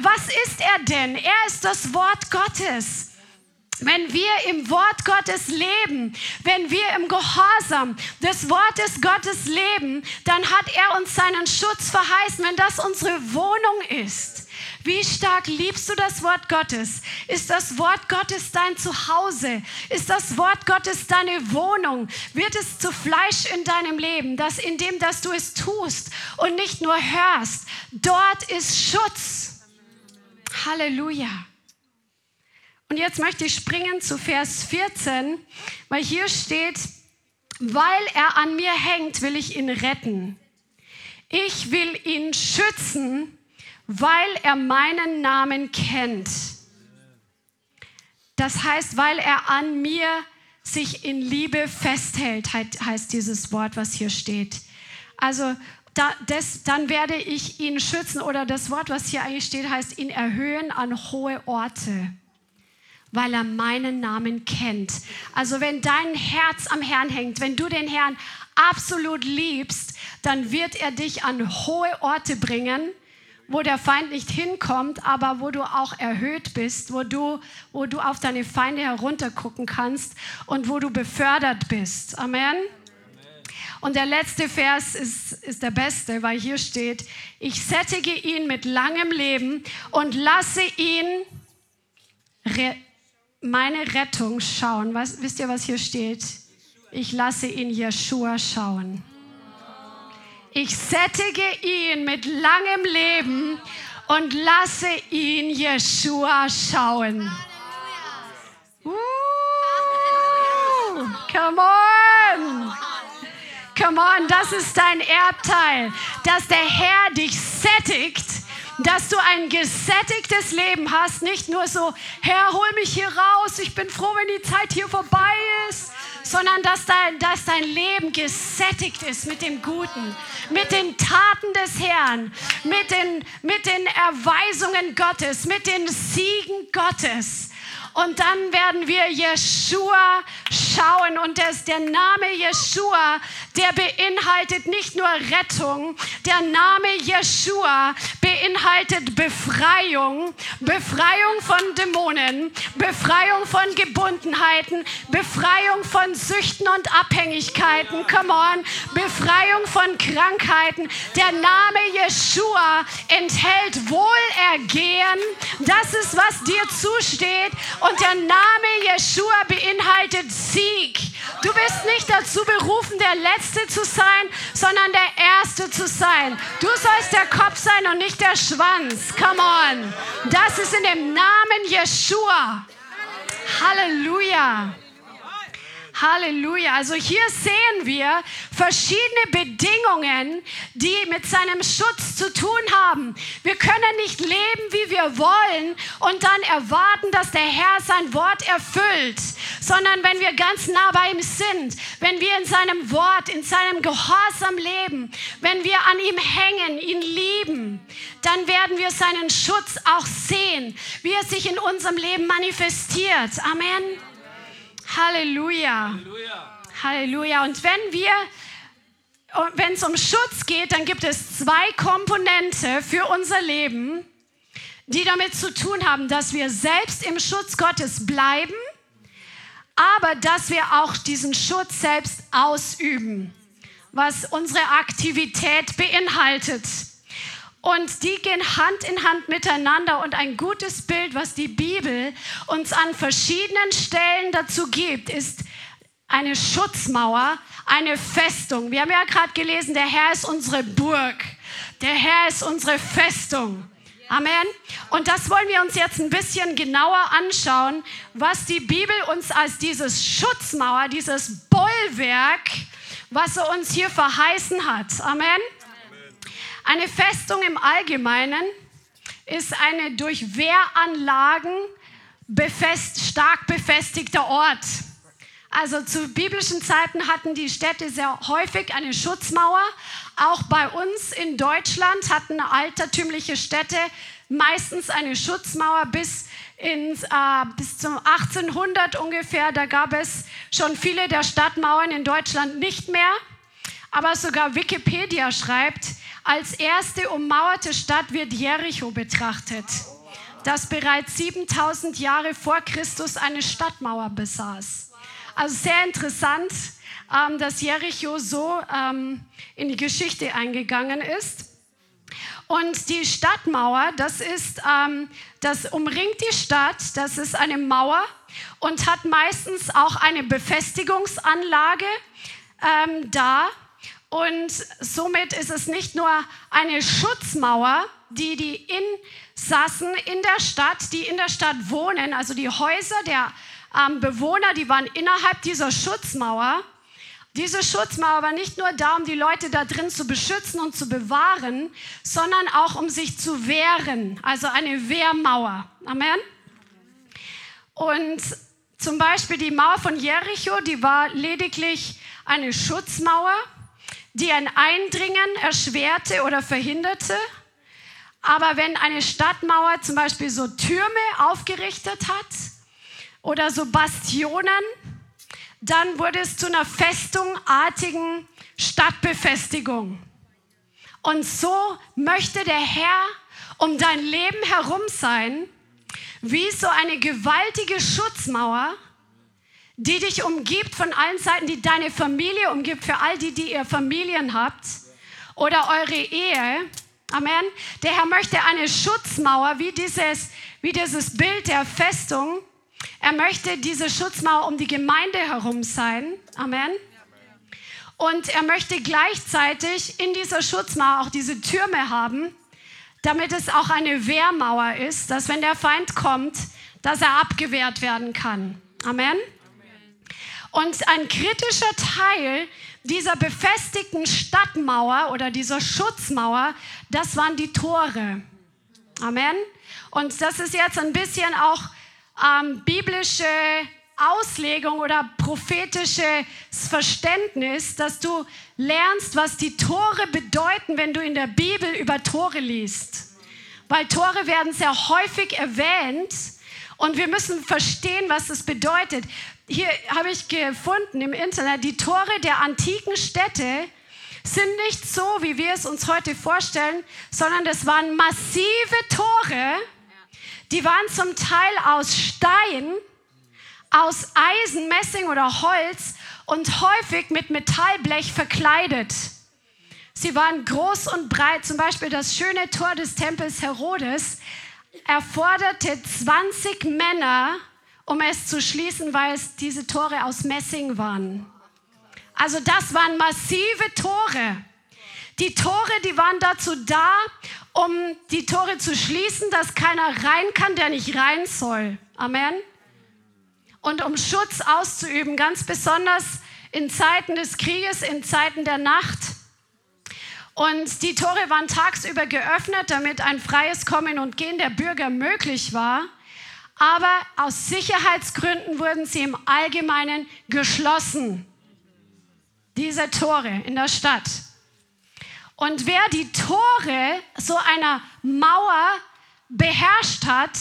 Was ist er denn? Er ist das Wort Gottes. Wenn wir im Wort Gottes leben, wenn wir im Gehorsam des Wortes Gottes leben, dann hat er uns seinen Schutz verheißen, wenn das unsere Wohnung ist. Wie stark liebst du das Wort Gottes? Ist das Wort Gottes dein Zuhause? Ist das Wort Gottes deine Wohnung? Wird es zu Fleisch in deinem Leben, dass in dem, dass du es tust und nicht nur hörst, dort ist Schutz. Halleluja. Und jetzt möchte ich springen zu Vers 14, weil hier steht, weil er an mir hängt, will ich ihn retten. Ich will ihn schützen, weil er meinen Namen kennt. Das heißt, weil er an mir sich in Liebe festhält, heißt dieses Wort, was hier steht. Also da, das, dann werde ich ihn schützen oder das Wort, was hier eigentlich steht, heißt ihn erhöhen an hohe Orte weil er meinen Namen kennt. Also wenn dein Herz am Herrn hängt, wenn du den Herrn absolut liebst, dann wird er dich an hohe Orte bringen, wo der Feind nicht hinkommt, aber wo du auch erhöht bist, wo du, wo du auf deine Feinde heruntergucken kannst und wo du befördert bist. Amen. Und der letzte Vers ist, ist der beste, weil hier steht, ich sättige ihn mit langem Leben und lasse ihn meine Rettung schauen. Was, wisst ihr, was hier steht? Ich lasse ihn Jeshua schauen. Ich sättige ihn mit langem Leben und lasse ihn Jeshua schauen. Uh, come on! Come on, das ist dein Erbteil, dass der Herr dich sättigt dass du ein gesättigtes Leben hast, nicht nur so, Herr, hol mich hier raus, ich bin froh, wenn die Zeit hier vorbei ist, sondern dass dein, dass dein Leben gesättigt ist mit dem Guten, mit den Taten des Herrn, mit den, mit den Erweisungen Gottes, mit den Siegen Gottes. Und dann werden wir Jeshua schauen. Und das, der Name Jeshua, der beinhaltet nicht nur Rettung, der Name Jeshua beinhaltet Befreiung, Befreiung von Dämonen, Befreiung von Gebundenheiten, Befreiung von Süchten und Abhängigkeiten, come on, Befreiung von Krankheiten. Der Name Jeshua enthält Wohlergehen, das ist, was dir zusteht. Und der Name Jeshua beinhaltet Sieg. Du bist nicht dazu berufen, der Letzte zu sein, sondern der Erste zu sein. Du sollst der Kopf sein und nicht der Schwanz. Come on. Das ist in dem Namen Jeshua. Halleluja. Halleluja. Also hier sehen wir verschiedene Bedingungen, die mit seinem Schutz zu tun haben. Wir können nicht leben, wie wir wollen und dann erwarten, dass der Herr sein Wort erfüllt, sondern wenn wir ganz nah bei ihm sind, wenn wir in seinem Wort, in seinem Gehorsam leben, wenn wir an ihm hängen, ihn lieben, dann werden wir seinen Schutz auch sehen, wie er sich in unserem Leben manifestiert. Amen. Halleluja. Halleluja. Halleluja. Und wenn wir wenn es um Schutz geht, dann gibt es zwei Komponente für unser Leben, die damit zu tun haben, dass wir selbst im Schutz Gottes bleiben, aber dass wir auch diesen Schutz selbst ausüben, was unsere Aktivität beinhaltet. Und die gehen Hand in Hand miteinander. Und ein gutes Bild, was die Bibel uns an verschiedenen Stellen dazu gibt, ist eine Schutzmauer, eine Festung. Wir haben ja gerade gelesen, der Herr ist unsere Burg. Der Herr ist unsere Festung. Amen. Und das wollen wir uns jetzt ein bisschen genauer anschauen, was die Bibel uns als dieses Schutzmauer, dieses Bollwerk, was er uns hier verheißen hat. Amen. Eine Festung im Allgemeinen ist eine durch Wehranlagen befest, stark befestigter Ort. Also zu biblischen Zeiten hatten die Städte sehr häufig eine Schutzmauer. Auch bei uns in Deutschland hatten altertümliche Städte meistens eine Schutzmauer bis, ins, äh, bis zum 1800 ungefähr. Da gab es schon viele der Stadtmauern in Deutschland nicht mehr. Aber sogar Wikipedia schreibt, als erste ummauerte Stadt wird Jericho betrachtet, das bereits 7000 Jahre vor Christus eine Stadtmauer besaß. Also sehr interessant, ähm, dass Jericho so ähm, in die Geschichte eingegangen ist. Und die Stadtmauer, das ist, ähm, das umringt die Stadt, das ist eine Mauer und hat meistens auch eine Befestigungsanlage da. Und somit ist es nicht nur eine Schutzmauer, die die Insassen in der Stadt, die in der Stadt wohnen, also die Häuser der ähm, Bewohner, die waren innerhalb dieser Schutzmauer. Diese Schutzmauer war nicht nur da, um die Leute da drin zu beschützen und zu bewahren, sondern auch um sich zu wehren, also eine Wehrmauer. Amen. Und zum Beispiel die Mauer von Jericho, die war lediglich eine Schutzmauer die ein Eindringen erschwerte oder verhinderte. Aber wenn eine Stadtmauer zum Beispiel so Türme aufgerichtet hat oder so Bastionen, dann wurde es zu einer festungartigen Stadtbefestigung. Und so möchte der Herr um dein Leben herum sein, wie so eine gewaltige Schutzmauer, die dich umgibt von allen Seiten, die deine Familie umgibt, für all die, die ihr Familien habt oder eure Ehe. Amen. Der Herr möchte eine Schutzmauer, wie dieses, wie dieses Bild der Festung. Er möchte diese Schutzmauer um die Gemeinde herum sein. Amen. Und er möchte gleichzeitig in dieser Schutzmauer auch diese Türme haben, damit es auch eine Wehrmauer ist, dass wenn der Feind kommt, dass er abgewehrt werden kann. Amen. Und ein kritischer Teil dieser befestigten Stadtmauer oder dieser Schutzmauer, das waren die Tore. Amen. Und das ist jetzt ein bisschen auch ähm, biblische Auslegung oder prophetisches Verständnis, dass du lernst, was die Tore bedeuten, wenn du in der Bibel über Tore liest. Weil Tore werden sehr häufig erwähnt und wir müssen verstehen, was das bedeutet hier habe ich gefunden im Internet, die Tore der antiken Städte sind nicht so, wie wir es uns heute vorstellen, sondern das waren massive Tore, die waren zum Teil aus Stein, aus Eisen, Messing oder Holz und häufig mit Metallblech verkleidet. Sie waren groß und breit. Zum Beispiel das schöne Tor des Tempels Herodes erforderte 20 Männer, um es zu schließen, weil es diese Tore aus Messing waren. Also das waren massive Tore. Die Tore, die waren dazu da, um die Tore zu schließen, dass keiner rein kann, der nicht rein soll. Amen. und um Schutz auszuüben, ganz besonders in Zeiten des Krieges, in Zeiten der Nacht. Und die Tore waren tagsüber geöffnet, damit ein freies Kommen und Gehen der Bürger möglich war. Aber aus Sicherheitsgründen wurden sie im Allgemeinen geschlossen. Diese Tore in der Stadt. Und wer die Tore so einer Mauer beherrscht hat,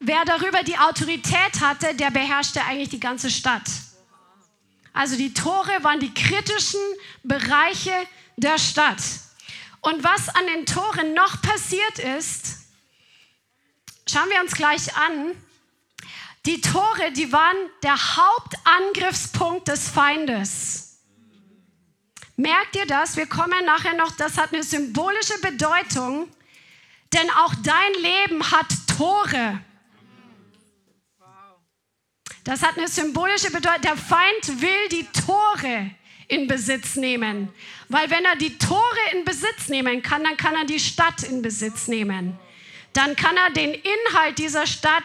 wer darüber die Autorität hatte, der beherrschte eigentlich die ganze Stadt. Also die Tore waren die kritischen Bereiche der Stadt. Und was an den Toren noch passiert ist, schauen wir uns gleich an. Die Tore, die waren der Hauptangriffspunkt des Feindes. Merkt ihr das? Wir kommen nachher noch, das hat eine symbolische Bedeutung, denn auch dein Leben hat Tore. Das hat eine symbolische Bedeutung. Der Feind will die Tore in Besitz nehmen. Weil wenn er die Tore in Besitz nehmen kann, dann kann er die Stadt in Besitz nehmen. Dann kann er den Inhalt dieser Stadt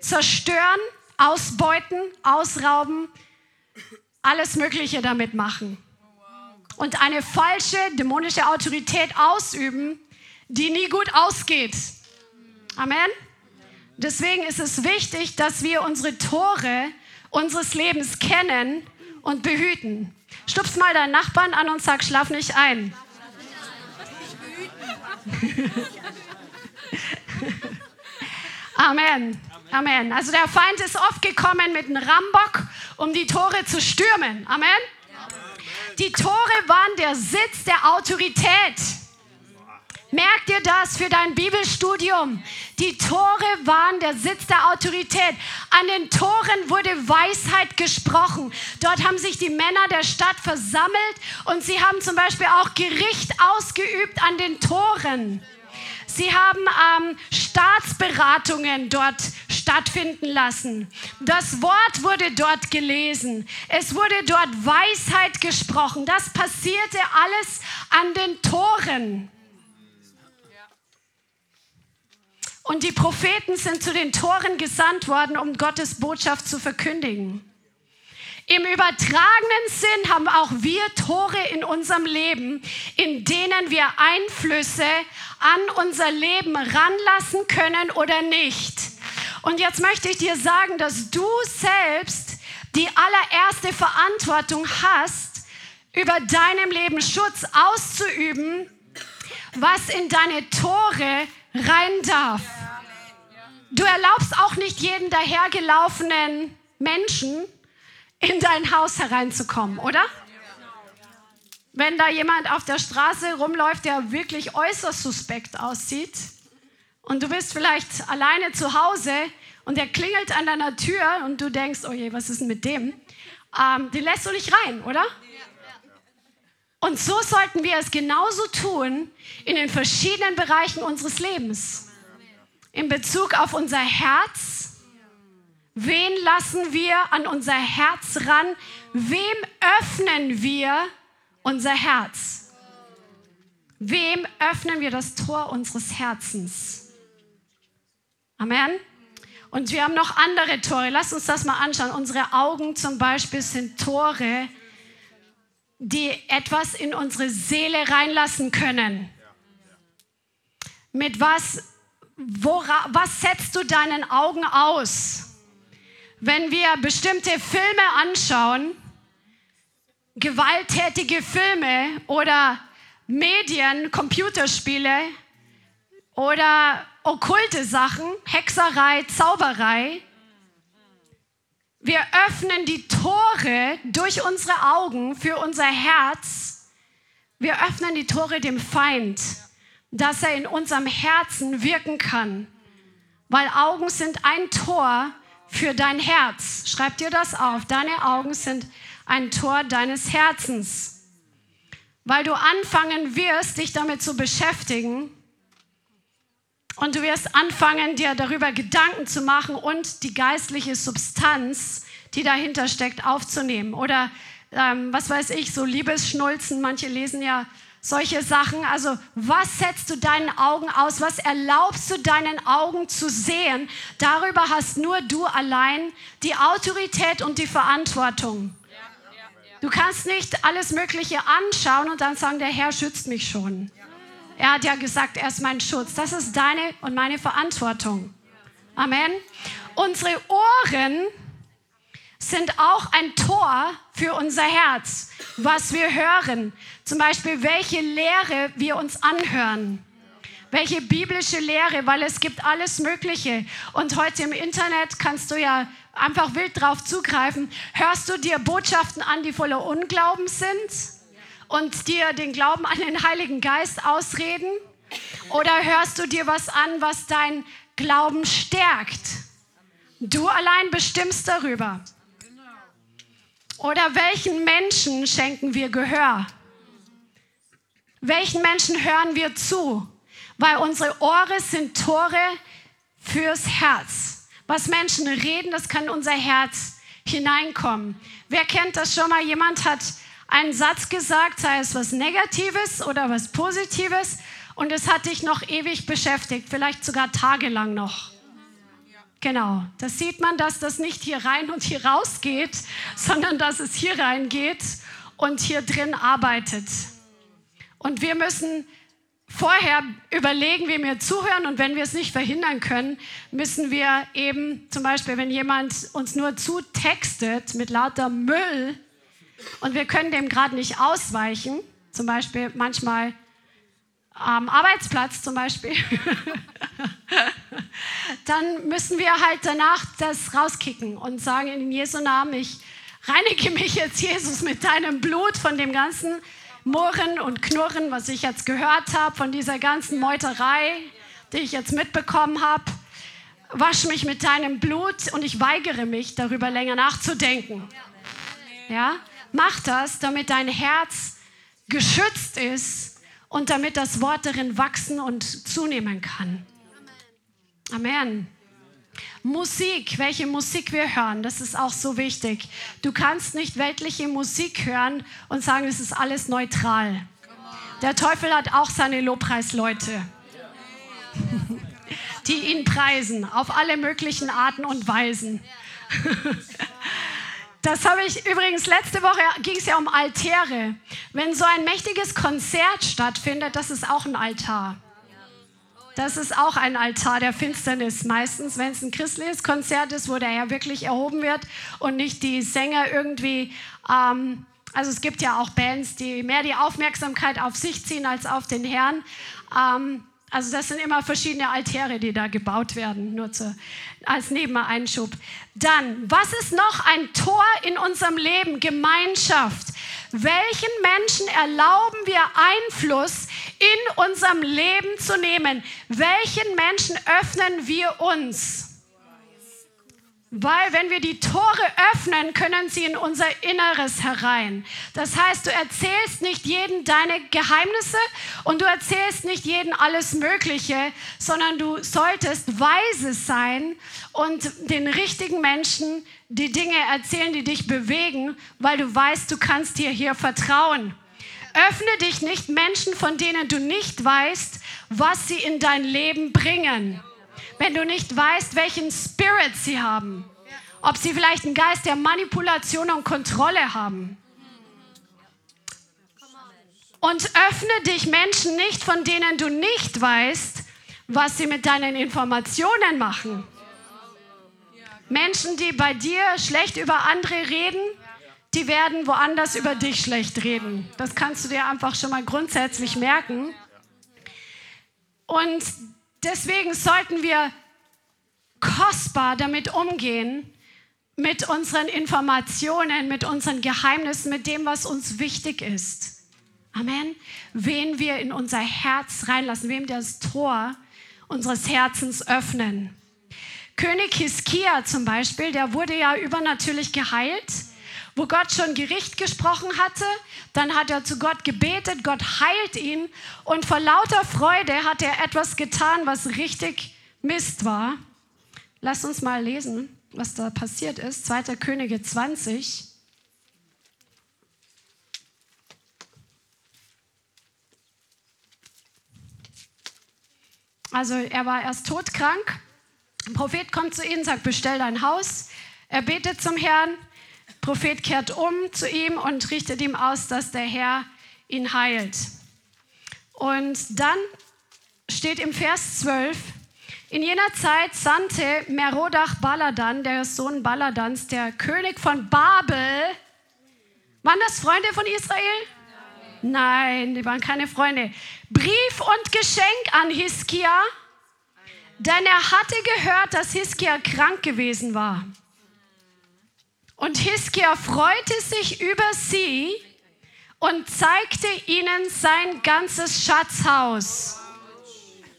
zerstören, ausbeuten, ausrauben, alles Mögliche damit machen. Und eine falsche dämonische Autorität ausüben, die nie gut ausgeht. Amen. Deswegen ist es wichtig, dass wir unsere Tore unseres Lebens kennen und behüten. Stupst mal deinen Nachbarn an und sag, schlaf nicht ein. Amen. Amen. Also der Feind ist oft gekommen mit einem Rambock, um die Tore zu stürmen. Amen. Die Tore waren der Sitz der Autorität. Merk dir das für dein Bibelstudium. Die Tore waren der Sitz der Autorität. An den Toren wurde Weisheit gesprochen. Dort haben sich die Männer der Stadt versammelt und sie haben zum Beispiel auch Gericht ausgeübt an den Toren. Sie haben ähm, Staatsberatungen dort stattfinden lassen. Das Wort wurde dort gelesen. Es wurde dort Weisheit gesprochen. Das passierte alles an den Toren. Und die Propheten sind zu den Toren gesandt worden, um Gottes Botschaft zu verkündigen. Im übertragenen Sinn haben auch wir Tore in unserem Leben, in denen wir Einflüsse an unser Leben ranlassen können oder nicht. Und jetzt möchte ich dir sagen, dass du selbst die allererste Verantwortung hast, über deinem Leben Schutz auszuüben, was in deine Tore rein darf. Du erlaubst auch nicht jeden dahergelaufenen Menschen in dein Haus hereinzukommen, oder? Wenn da jemand auf der Straße rumläuft, der wirklich äußerst suspekt aussieht und du bist vielleicht alleine zu Hause und der klingelt an deiner Tür und du denkst, oh je, was ist denn mit dem? Ähm, den lässt du nicht rein, oder? Und so sollten wir es genauso tun in den verschiedenen Bereichen unseres Lebens. In Bezug auf unser Herz. Wen lassen wir an unser Herz ran? Wem öffnen wir unser Herz? Wem öffnen wir das Tor unseres Herzens? Amen. Und wir haben noch andere Tore. Lass uns das mal anschauen. Unsere Augen zum Beispiel sind Tore die etwas in unsere Seele reinlassen können. Mit was, wora, was setzt du deinen Augen aus? Wenn wir bestimmte Filme anschauen, gewalttätige Filme oder Medien, Computerspiele oder okkulte Sachen, Hexerei, Zauberei, wir öffnen die Tore durch unsere Augen für unser Herz. Wir öffnen die Tore dem Feind, dass er in unserem Herzen wirken kann. Weil Augen sind ein Tor für dein Herz. Schreib dir das auf. Deine Augen sind ein Tor deines Herzens. Weil du anfangen wirst, dich damit zu beschäftigen, und du wirst anfangen, dir darüber Gedanken zu machen und die geistliche Substanz, die dahinter steckt, aufzunehmen. Oder ähm, was weiß ich, so Liebesschnulzen. Manche lesen ja solche Sachen. Also was setzt du deinen Augen aus? Was erlaubst du deinen Augen zu sehen? Darüber hast nur du allein die Autorität und die Verantwortung. Du kannst nicht alles Mögliche anschauen und dann sagen, der Herr schützt mich schon. Er hat ja gesagt, er ist mein Schutz. Das ist deine und meine Verantwortung. Amen. Unsere Ohren sind auch ein Tor für unser Herz, was wir hören. Zum Beispiel, welche Lehre wir uns anhören. Welche biblische Lehre, weil es gibt alles Mögliche. Und heute im Internet kannst du ja einfach wild drauf zugreifen. Hörst du dir Botschaften an, die voller Unglauben sind und dir den Glauben an den Heiligen Geist ausreden? Oder hörst du dir was an, was dein Glauben stärkt? Du allein bestimmst darüber. Oder welchen Menschen schenken wir Gehör? Welchen Menschen hören wir zu? Weil unsere Ohren sind Tore fürs Herz. Was Menschen reden, das kann unser Herz hineinkommen. Wer kennt das schon mal? Jemand hat einen Satz gesagt, sei es was Negatives oder was Positives, und es hat dich noch ewig beschäftigt, vielleicht sogar tagelang noch. Genau, das sieht man, dass das nicht hier rein und hier raus geht, sondern dass es hier rein geht und hier drin arbeitet. Und wir müssen vorher überlegen, wie wir zuhören. Und wenn wir es nicht verhindern können, müssen wir eben zum Beispiel, wenn jemand uns nur zutextet mit lauter Müll und wir können dem gerade nicht ausweichen, zum Beispiel manchmal am Arbeitsplatz zum Beispiel, dann müssen wir halt danach das rauskicken und sagen in Jesu Namen, ich reinige mich jetzt, Jesus, mit deinem Blut von dem ganzen Murren und Knurren, was ich jetzt gehört habe, von dieser ganzen Meuterei, die ich jetzt mitbekommen habe. Wasch mich mit deinem Blut und ich weigere mich, darüber länger nachzudenken. Ja? Mach das, damit dein Herz geschützt ist und damit das Wort darin wachsen und zunehmen kann. Amen. Musik, welche Musik wir hören, das ist auch so wichtig. Du kannst nicht weltliche Musik hören und sagen, es ist alles neutral. Der Teufel hat auch seine Lobpreisleute, die ihn preisen auf alle möglichen Arten und Weisen. Das habe ich übrigens letzte Woche ging es ja um Altäre. Wenn so ein mächtiges Konzert stattfindet, das ist auch ein Altar. Das ist auch ein Altar der Finsternis. Meistens, wenn es ein christliches Konzert ist, wo der Herr wirklich erhoben wird und nicht die Sänger irgendwie. Ähm, also es gibt ja auch Bands, die mehr die Aufmerksamkeit auf sich ziehen als auf den Herrn. Ähm, also das sind immer verschiedene Altäre, die da gebaut werden, nur zu, als Nebeneinschub. Dann, was ist noch ein Tor in unserem Leben? Gemeinschaft. Welchen Menschen erlauben wir Einfluss in unserem Leben zu nehmen? Welchen Menschen öffnen wir uns? Weil wenn wir die Tore öffnen, können sie in unser Inneres herein. Das heißt, du erzählst nicht jedem deine Geheimnisse und du erzählst nicht jedem alles Mögliche, sondern du solltest weise sein und den richtigen Menschen die Dinge erzählen, die dich bewegen, weil du weißt, du kannst dir hier vertrauen. Öffne dich nicht Menschen, von denen du nicht weißt, was sie in dein Leben bringen wenn du nicht weißt, welchen Spirit sie haben. Ob sie vielleicht einen Geist der Manipulation und Kontrolle haben. Und öffne dich Menschen nicht, von denen du nicht weißt, was sie mit deinen Informationen machen. Menschen, die bei dir schlecht über andere reden, die werden woanders über dich schlecht reden. Das kannst du dir einfach schon mal grundsätzlich merken. Und deswegen sollten wir kostbar damit umgehen, mit unseren Informationen, mit unseren Geheimnissen, mit dem, was uns wichtig ist. Amen. Wen wir in unser Herz reinlassen, wem das Tor unseres Herzens öffnen. König Hiskia zum Beispiel, der wurde ja übernatürlich geheilt, wo Gott schon Gericht gesprochen hatte. Dann hat er zu Gott gebetet, Gott heilt ihn und vor lauter Freude hat er etwas getan, was richtig Mist war. Lass uns mal lesen, was da passiert ist. 2. Könige 20. Also er war erst todkrank. Ein Prophet kommt zu ihm, sagt, bestell dein Haus. Er betet zum Herrn. Prophet kehrt um zu ihm und richtet ihm aus, dass der Herr ihn heilt. Und dann steht im Vers 12, in jener Zeit sandte Merodach Baladan, der Sohn Baladans, der König von Babel. Waren das Freunde von Israel? Nein, die waren keine Freunde. Brief und Geschenk an Hiskia, denn er hatte gehört, dass Hiskia krank gewesen war. Und Hiskia freute sich über sie und zeigte ihnen sein ganzes Schatzhaus.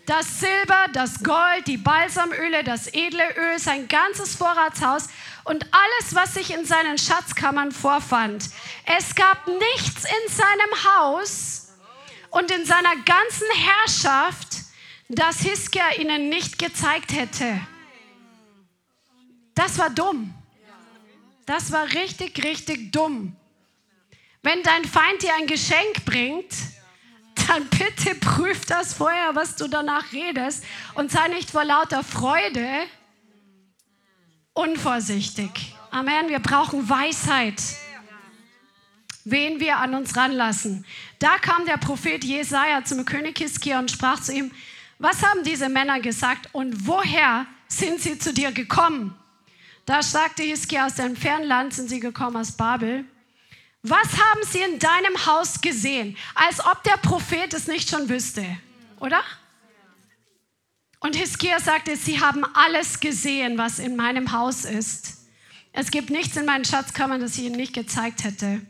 Das Silber, das Gold, die Balsamöle, das edle Öl, sein ganzes Vorratshaus und alles, was sich in seinen Schatzkammern vorfand. Es gab nichts in seinem Haus und in seiner ganzen Herrschaft, das Hiskia ihnen nicht gezeigt hätte. Das war dumm. Das war richtig, richtig dumm. Wenn dein Feind dir ein Geschenk bringt, dann bitte prüf das vorher, was du danach redest und sei nicht vor lauter Freude unvorsichtig. Amen. Wir brauchen Weisheit, wen wir an uns ranlassen. Da kam der Prophet Jesaja zum König Hiskia und sprach zu ihm: Was haben diese Männer gesagt und woher sind sie zu dir gekommen? Da sagte Hiskia: Aus dem fernen Land sind sie gekommen, aus Babel. Was haben sie in deinem Haus gesehen? Als ob der Prophet es nicht schon wüsste, oder? Und Hiskia sagte, sie haben alles gesehen, was in meinem Haus ist. Es gibt nichts in meinen Schatzkammern, das ich ihnen nicht gezeigt hätte.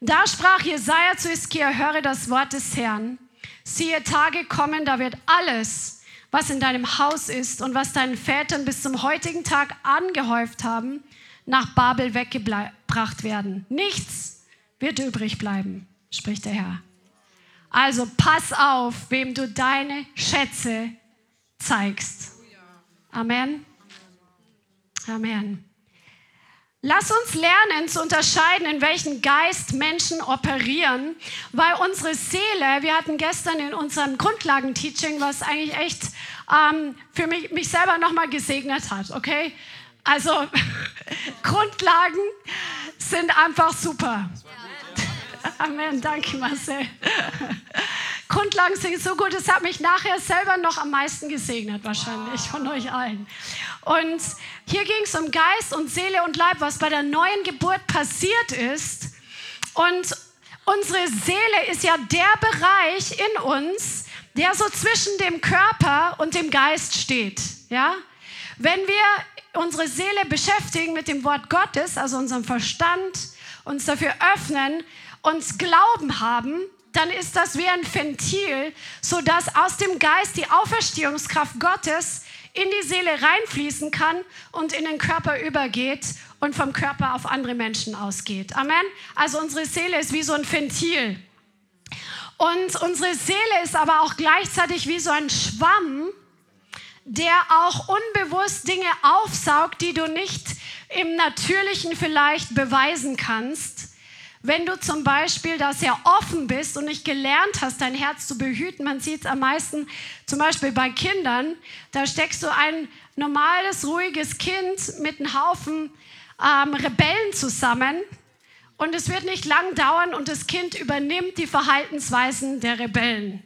Da sprach Jesaja zu Hiskia, höre das Wort des Herrn. Siehe, Tage kommen, da wird alles, was in deinem Haus ist und was deinen Vätern bis zum heutigen Tag angehäuft haben, nach Babel weggebracht werden. Nichts wird übrig bleiben, spricht der Herr. Also pass auf, wem du deine Schätze zeigst. Amen. Amen. Lass uns lernen zu unterscheiden, in welchem Geist Menschen operieren, weil unsere Seele, wir hatten gestern in unserem Grundlagenteaching, was eigentlich echt ähm, für mich, mich selber nochmal gesegnet hat, okay? Also Grundlagen sind einfach super. Amen, danke Marcel. Grundlagen sind so gut, es hat mich nachher selber noch am meisten gesegnet, wahrscheinlich von euch allen. Und hier ging es um Geist und Seele und Leib, was bei der neuen Geburt passiert ist. Und unsere Seele ist ja der Bereich in uns, der so zwischen dem Körper und dem Geist steht. Ja? Wenn wir unsere Seele beschäftigen mit dem Wort Gottes, also unserem Verstand, uns dafür öffnen, uns Glauben haben, dann ist das wie ein Ventil, sodass aus dem Geist die Auferstehungskraft Gottes in die Seele reinfließen kann und in den Körper übergeht und vom Körper auf andere Menschen ausgeht. Amen. Also unsere Seele ist wie so ein Ventil. Und unsere Seele ist aber auch gleichzeitig wie so ein Schwamm, der auch unbewusst Dinge aufsaugt, die du nicht im Natürlichen vielleicht beweisen kannst wenn du zum Beispiel da sehr offen bist und nicht gelernt hast, dein Herz zu behüten, man sieht es am meisten zum Beispiel bei Kindern, da steckst du ein normales, ruhiges Kind mit einem Haufen ähm, Rebellen zusammen und es wird nicht lang dauern und das Kind übernimmt die Verhaltensweisen der Rebellen.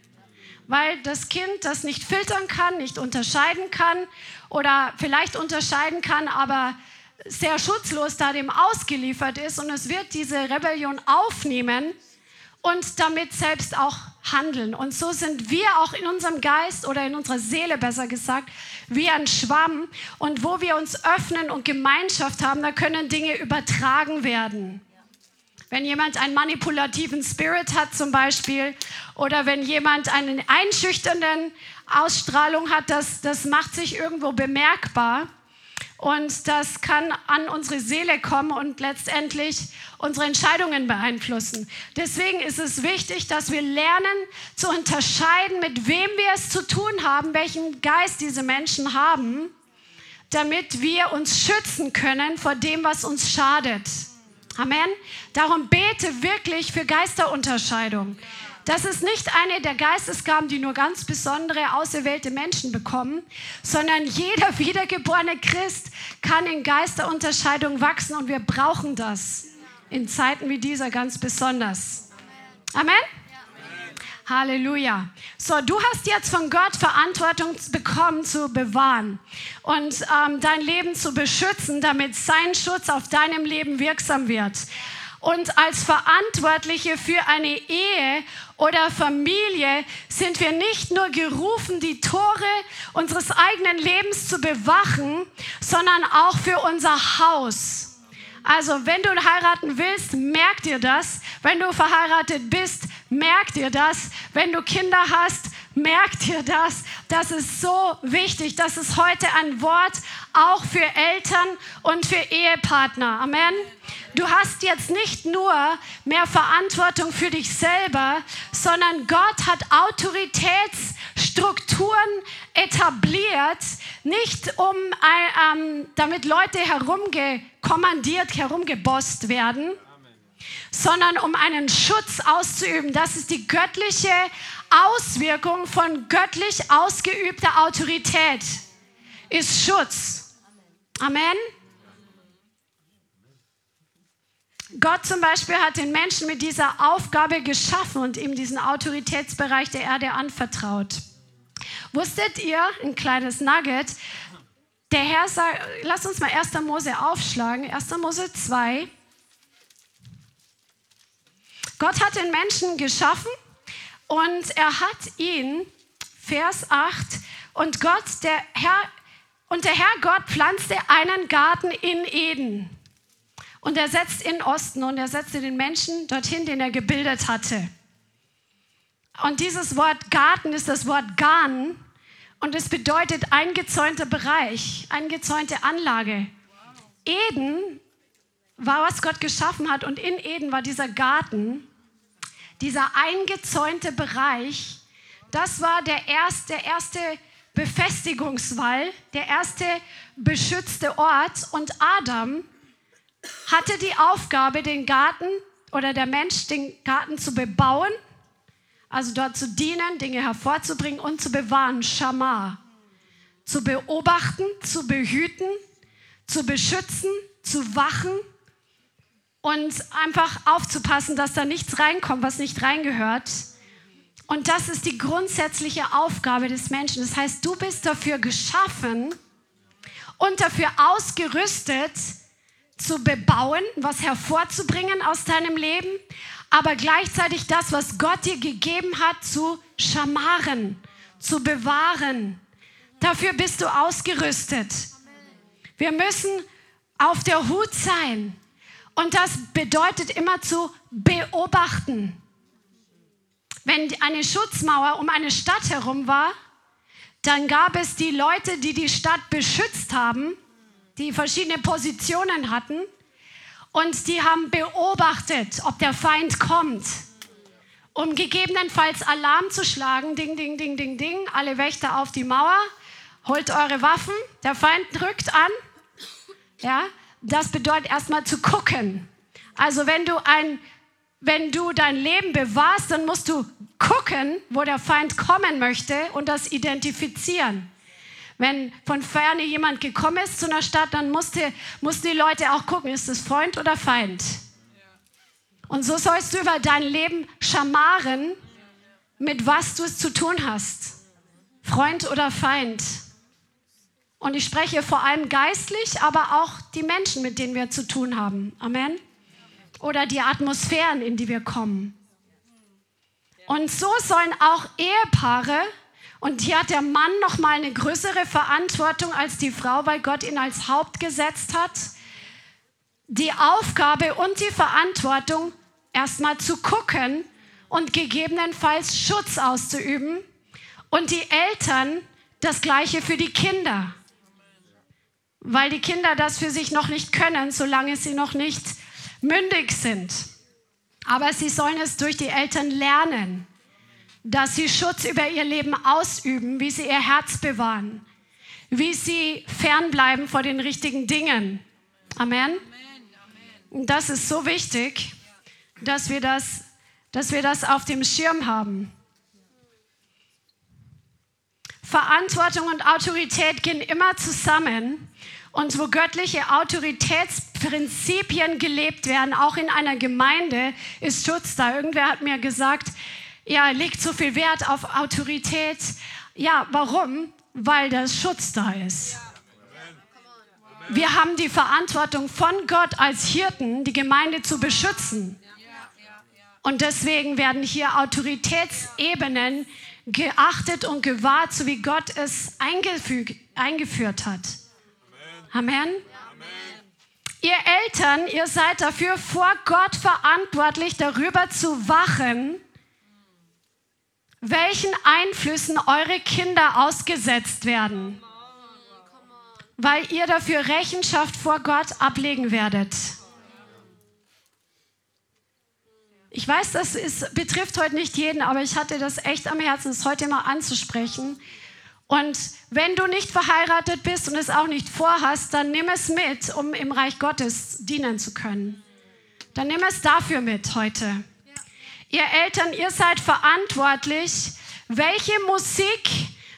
Weil das Kind das nicht filtern kann, nicht unterscheiden kann oder vielleicht unterscheiden kann, aber sehr schutzlos da dem ausgeliefert ist und es wird diese Rebellion aufnehmen und damit selbst auch handeln. Und so sind wir auch in unserem Geist oder in unserer Seele besser gesagt wie ein Schwamm. Und wo wir uns öffnen und Gemeinschaft haben, da können Dinge übertragen werden. Wenn jemand einen manipulativen Spirit hat zum Beispiel oder wenn jemand einen einschüchternden Ausstrahlung hat, das, das macht sich irgendwo bemerkbar. Und das kann an unsere Seele kommen und letztendlich unsere Entscheidungen beeinflussen. Deswegen ist es wichtig, dass wir lernen zu unterscheiden, mit wem wir es zu tun haben, welchen Geist diese Menschen haben, damit wir uns schützen können vor dem, was uns schadet. Amen. Darum bete wirklich für Geisterunterscheidung Das ist nicht eine der Geistesgaben, die nur ganz besondere, auserwählte Menschen bekommen, sondern jeder wiedergeborene Christ kann in Geisterunterscheidung wachsen und wir brauchen das in Zeiten wie dieser ganz besonders. Amen. Halleluja. So, du hast jetzt von Gott Verantwortung bekommen zu bewahren und ähm, dein Leben zu beschützen, damit sein Schutz auf deinem Leben wirksam wird. Und als Verantwortliche für eine Ehe oder Familie sind wir nicht nur gerufen, die Tore unseres eigenen Lebens zu bewachen, sondern auch für unser Haus. Also, wenn du heiraten willst, merk dir das. Wenn du verheiratet bist, merk dir das. Wenn du Kinder hast, merk dir das. Das ist so wichtig. Das ist heute ein Wort auch für Eltern und für Ehepartner. Amen. Du hast jetzt nicht nur mehr Verantwortung für dich selber, sondern Gott hat Autoritätsstrukturen etabliert, nicht um, ähm, damit Leute herumgekommandiert, herumgebosst werden, sondern um einen Schutz auszuüben. Das ist die göttliche Auswirkung von göttlich ausgeübter Autorität, ist Schutz. Amen. Gott zum Beispiel hat den Menschen mit dieser Aufgabe geschaffen und ihm diesen Autoritätsbereich der Erde anvertraut. Wusstet ihr, ein kleines Nugget, der Herr sagt, lasst uns mal 1. Mose aufschlagen, 1. Mose 2. Gott hat den Menschen geschaffen und er hat ihn, Vers 8, und Gott, der Herr, und der Herr Gott pflanzte einen Garten in Eden und er setzt in Osten und er setzte den Menschen dorthin, den er gebildet hatte. Und dieses Wort Garten ist das Wort Garn und es bedeutet eingezäunter Bereich, eingezäunte Anlage. Eden war, was Gott geschaffen hat und in Eden war dieser Garten, dieser eingezäunte Bereich, das war der erste, der erste Befestigungswall, der erste beschützte Ort und Adam hatte die Aufgabe, den Garten oder der Mensch den Garten zu bebauen, also dort zu dienen, Dinge hervorzubringen und zu bewahren, Schamar. Zu beobachten, zu behüten, zu beschützen, zu wachen und einfach aufzupassen, dass da nichts reinkommt, was nicht reingehört. Und das ist die grundsätzliche Aufgabe des Menschen. Das heißt, du bist dafür geschaffen und dafür ausgerüstet, zu bebauen, was hervorzubringen aus deinem Leben, aber gleichzeitig das, was Gott dir gegeben hat, zu schamaren, zu bewahren. Dafür bist du ausgerüstet. Wir müssen auf der Hut sein. Und das bedeutet immer zu beobachten. Wenn eine Schutzmauer um eine Stadt herum war, dann gab es die Leute, die die Stadt beschützt haben die verschiedene Positionen hatten und die haben beobachtet, ob der Feind kommt, um gegebenenfalls Alarm zu schlagen. Ding, ding, ding, ding, ding. Alle Wächter auf die Mauer. Holt eure Waffen. Der Feind drückt an. Ja, das bedeutet erstmal zu gucken. Also wenn du ein wenn du dein Leben bewahrst, dann musst du gucken, wo der Feind kommen möchte und das identifizieren. Wenn von ferne jemand gekommen ist zu einer Stadt, dann musste, mussten die Leute auch gucken, ist es Freund oder Feind? Und so sollst du über dein Leben schamaren, mit was du es zu tun hast. Freund oder Feind. Und ich spreche vor allem geistlich, aber auch die Menschen, mit denen wir zu tun haben. Amen. Oder die Atmosphären, in die wir kommen. Und so sollen auch Ehepaare und hier hat der Mann noch mal eine größere Verantwortung als die Frau, weil Gott ihn als Haupt gesetzt hat. Die Aufgabe und die Verantwortung, erstmal zu gucken und gegebenenfalls Schutz auszuüben. Und die Eltern das Gleiche für die Kinder. Weil die Kinder das für sich noch nicht können, solange sie noch nicht mündig sind. Aber sie sollen es durch die Eltern lernen dass sie Schutz über ihr Leben ausüben, wie sie ihr Herz bewahren, wie sie fernbleiben vor den richtigen Dingen. Amen. Und das ist so wichtig, dass wir das dass wir das auf dem Schirm haben. Verantwortung und Autorität gehen immer zusammen. Und wo göttliche Autoritätsprinzipien gelebt werden, auch in einer Gemeinde, ist Schutz da. Irgendwer hat mir gesagt, ja, legt so viel Wert auf Autorität. Ja, warum? Weil der Schutz da ist. Wir haben die Verantwortung von Gott als Hirten, die Gemeinde zu beschützen. Und deswegen werden hier Autoritätsebenen geachtet und gewahrt, so wie Gott es eingeführt hat. Amen. Ihr Eltern, ihr seid dafür vor Gott verantwortlich, darüber zu wachen, welchen Einflüssen eure Kinder ausgesetzt werden, weil ihr dafür Rechenschaft vor Gott ablegen werdet. Ich weiß, das ist, betrifft heute nicht jeden, aber ich hatte das echt am Herzen, es heute mal anzusprechen. Und wenn du nicht verheiratet bist und es auch nicht vorhast, dann nimm es mit, um im Reich Gottes dienen zu können. Dann nimm es dafür mit heute. Ihr Eltern, ihr seid verantwortlich, welche Musik,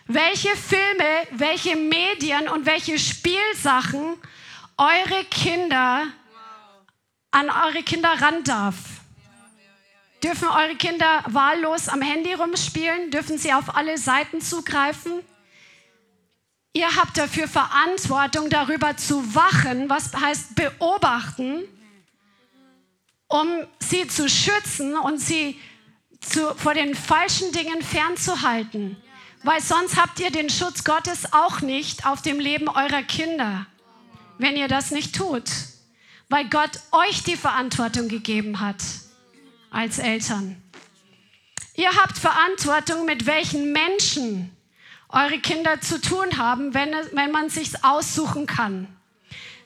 welche Filme, welche Medien und welche Spielsachen eure Kinder an eure Kinder ran darf. Dürfen eure Kinder wahllos am Handy rumspielen? Dürfen sie auf alle Seiten zugreifen? Ihr habt dafür Verantwortung, darüber zu wachen, was heißt beobachten, um sie zu schützen und sie zu, vor den falschen Dingen fernzuhalten. Weil sonst habt ihr den Schutz Gottes auch nicht auf dem Leben eurer Kinder, wenn ihr das nicht tut. Weil Gott euch die Verantwortung gegeben hat als Eltern. Ihr habt Verantwortung, mit welchen Menschen eure Kinder zu tun haben, wenn, wenn man sich aussuchen kann.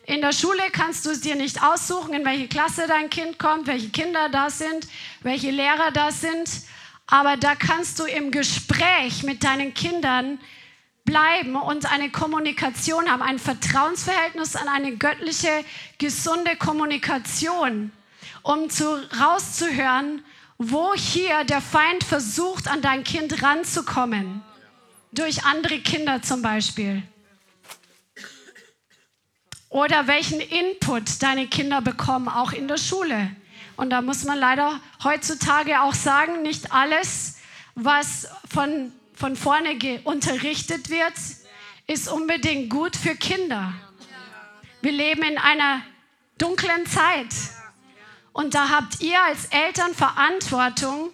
In der Schule kannst du es dir nicht aussuchen, in welche Klasse dein Kind kommt, welche Kinder da sind, welche Lehrer da sind. Aber da kannst du im Gespräch mit deinen Kindern bleiben und eine Kommunikation haben, ein Vertrauensverhältnis an eine göttliche, gesunde Kommunikation um zu, rauszuhören, wo hier der Feind versucht, an dein Kind ranzukommen. Durch andere Kinder zum Beispiel. Oder welchen Input deine Kinder bekommen, auch in der Schule. Und da muss man leider heutzutage auch sagen, nicht alles, was von, von vorne unterrichtet wird, ist unbedingt gut für Kinder. Wir leben in einer dunklen Zeit. Und da habt ihr als Eltern Verantwortung,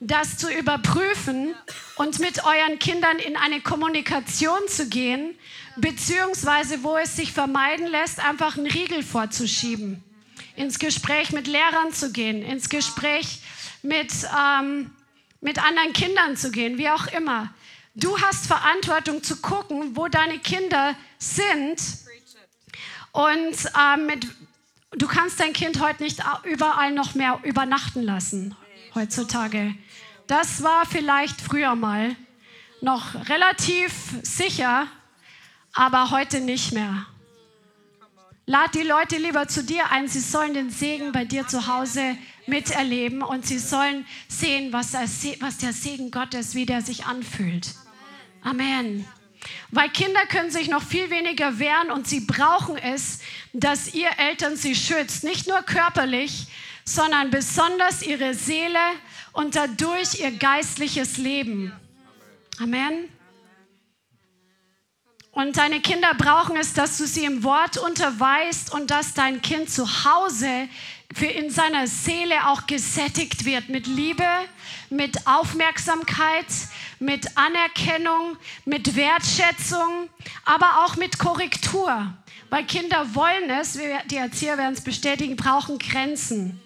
das zu überprüfen und mit euren Kindern in eine Kommunikation zu gehen, beziehungsweise wo es sich vermeiden lässt, einfach einen Riegel vorzuschieben. Ins Gespräch mit Lehrern zu gehen, ins Gespräch mit, ähm, mit anderen Kindern zu gehen, wie auch immer. Du hast Verantwortung zu gucken, wo deine Kinder sind und äh, mit Du kannst dein Kind heute nicht überall noch mehr übernachten lassen, heutzutage. Das war vielleicht früher mal noch relativ sicher, aber heute nicht mehr. Lad die Leute lieber zu dir ein. Sie sollen den Segen bei dir zu Hause miterleben und sie sollen sehen, was der Segen Gottes, wie der sich anfühlt. Amen. Weil Kinder können sich noch viel weniger wehren und sie brauchen es, dass ihr Eltern sie schützt. Nicht nur körperlich, sondern besonders ihre Seele und dadurch ihr geistliches Leben. Amen. Und deine Kinder brauchen es, dass du sie im Wort unterweist und dass dein Kind zu Hause für in seiner Seele auch gesättigt wird mit Liebe, mit Aufmerksamkeit, mit Anerkennung, mit Wertschätzung, aber auch mit Korrektur. Weil Kinder wollen es, die Erzieher werden es bestätigen, brauchen Grenzen.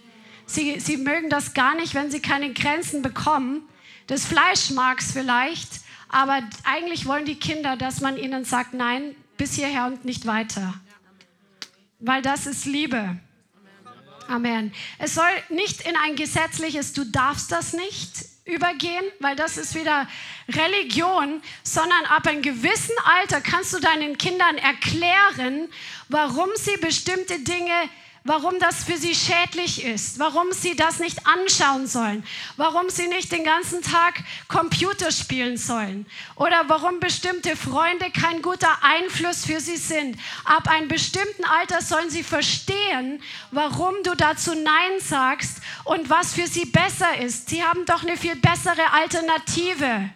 Sie, sie mögen das gar nicht, wenn sie keine Grenzen bekommen. Das Fleisch mag es vielleicht, aber eigentlich wollen die Kinder, dass man ihnen sagt, nein, bis hierher und nicht weiter. Weil das ist Liebe. Amen. Es soll nicht in ein gesetzliches, du darfst das nicht übergehen, weil das ist wieder Religion, sondern ab einem gewissen Alter kannst du deinen Kindern erklären, warum sie bestimmte Dinge warum das für sie schädlich ist, warum sie das nicht anschauen sollen, warum sie nicht den ganzen Tag Computer spielen sollen oder warum bestimmte Freunde kein guter Einfluss für sie sind. Ab einem bestimmten Alter sollen sie verstehen, warum du dazu Nein sagst und was für sie besser ist. Sie haben doch eine viel bessere Alternative.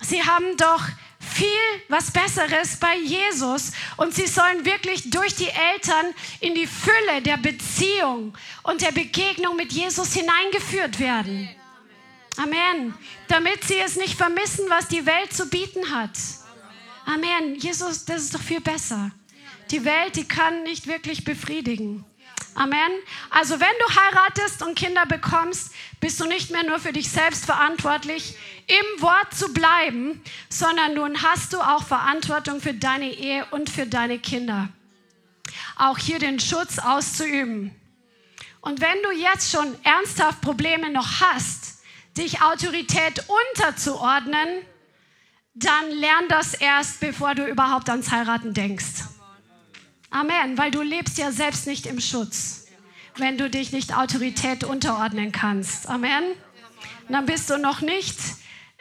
Sie haben doch viel was Besseres bei Jesus und sie sollen wirklich durch die Eltern in die Fülle der Beziehung und der Begegnung mit Jesus hineingeführt werden. Amen. Damit sie es nicht vermissen, was die Welt zu bieten hat. Amen. Jesus, das ist doch viel besser. Die Welt, die kann nicht wirklich befriedigen. Amen. Also wenn du heiratest und Kinder bekommst, bist du nicht mehr nur für dich selbst verantwortlich, im Wort zu bleiben, sondern nun hast du auch Verantwortung für deine Ehe und für deine Kinder. Auch hier den Schutz auszuüben. Und wenn du jetzt schon ernsthaft Probleme noch hast, dich Autorität unterzuordnen, dann lern das erst, bevor du überhaupt ans Heiraten denkst. Amen, weil du lebst ja selbst nicht im Schutz, wenn du dich nicht Autorität unterordnen kannst. Amen. dann bist du noch nicht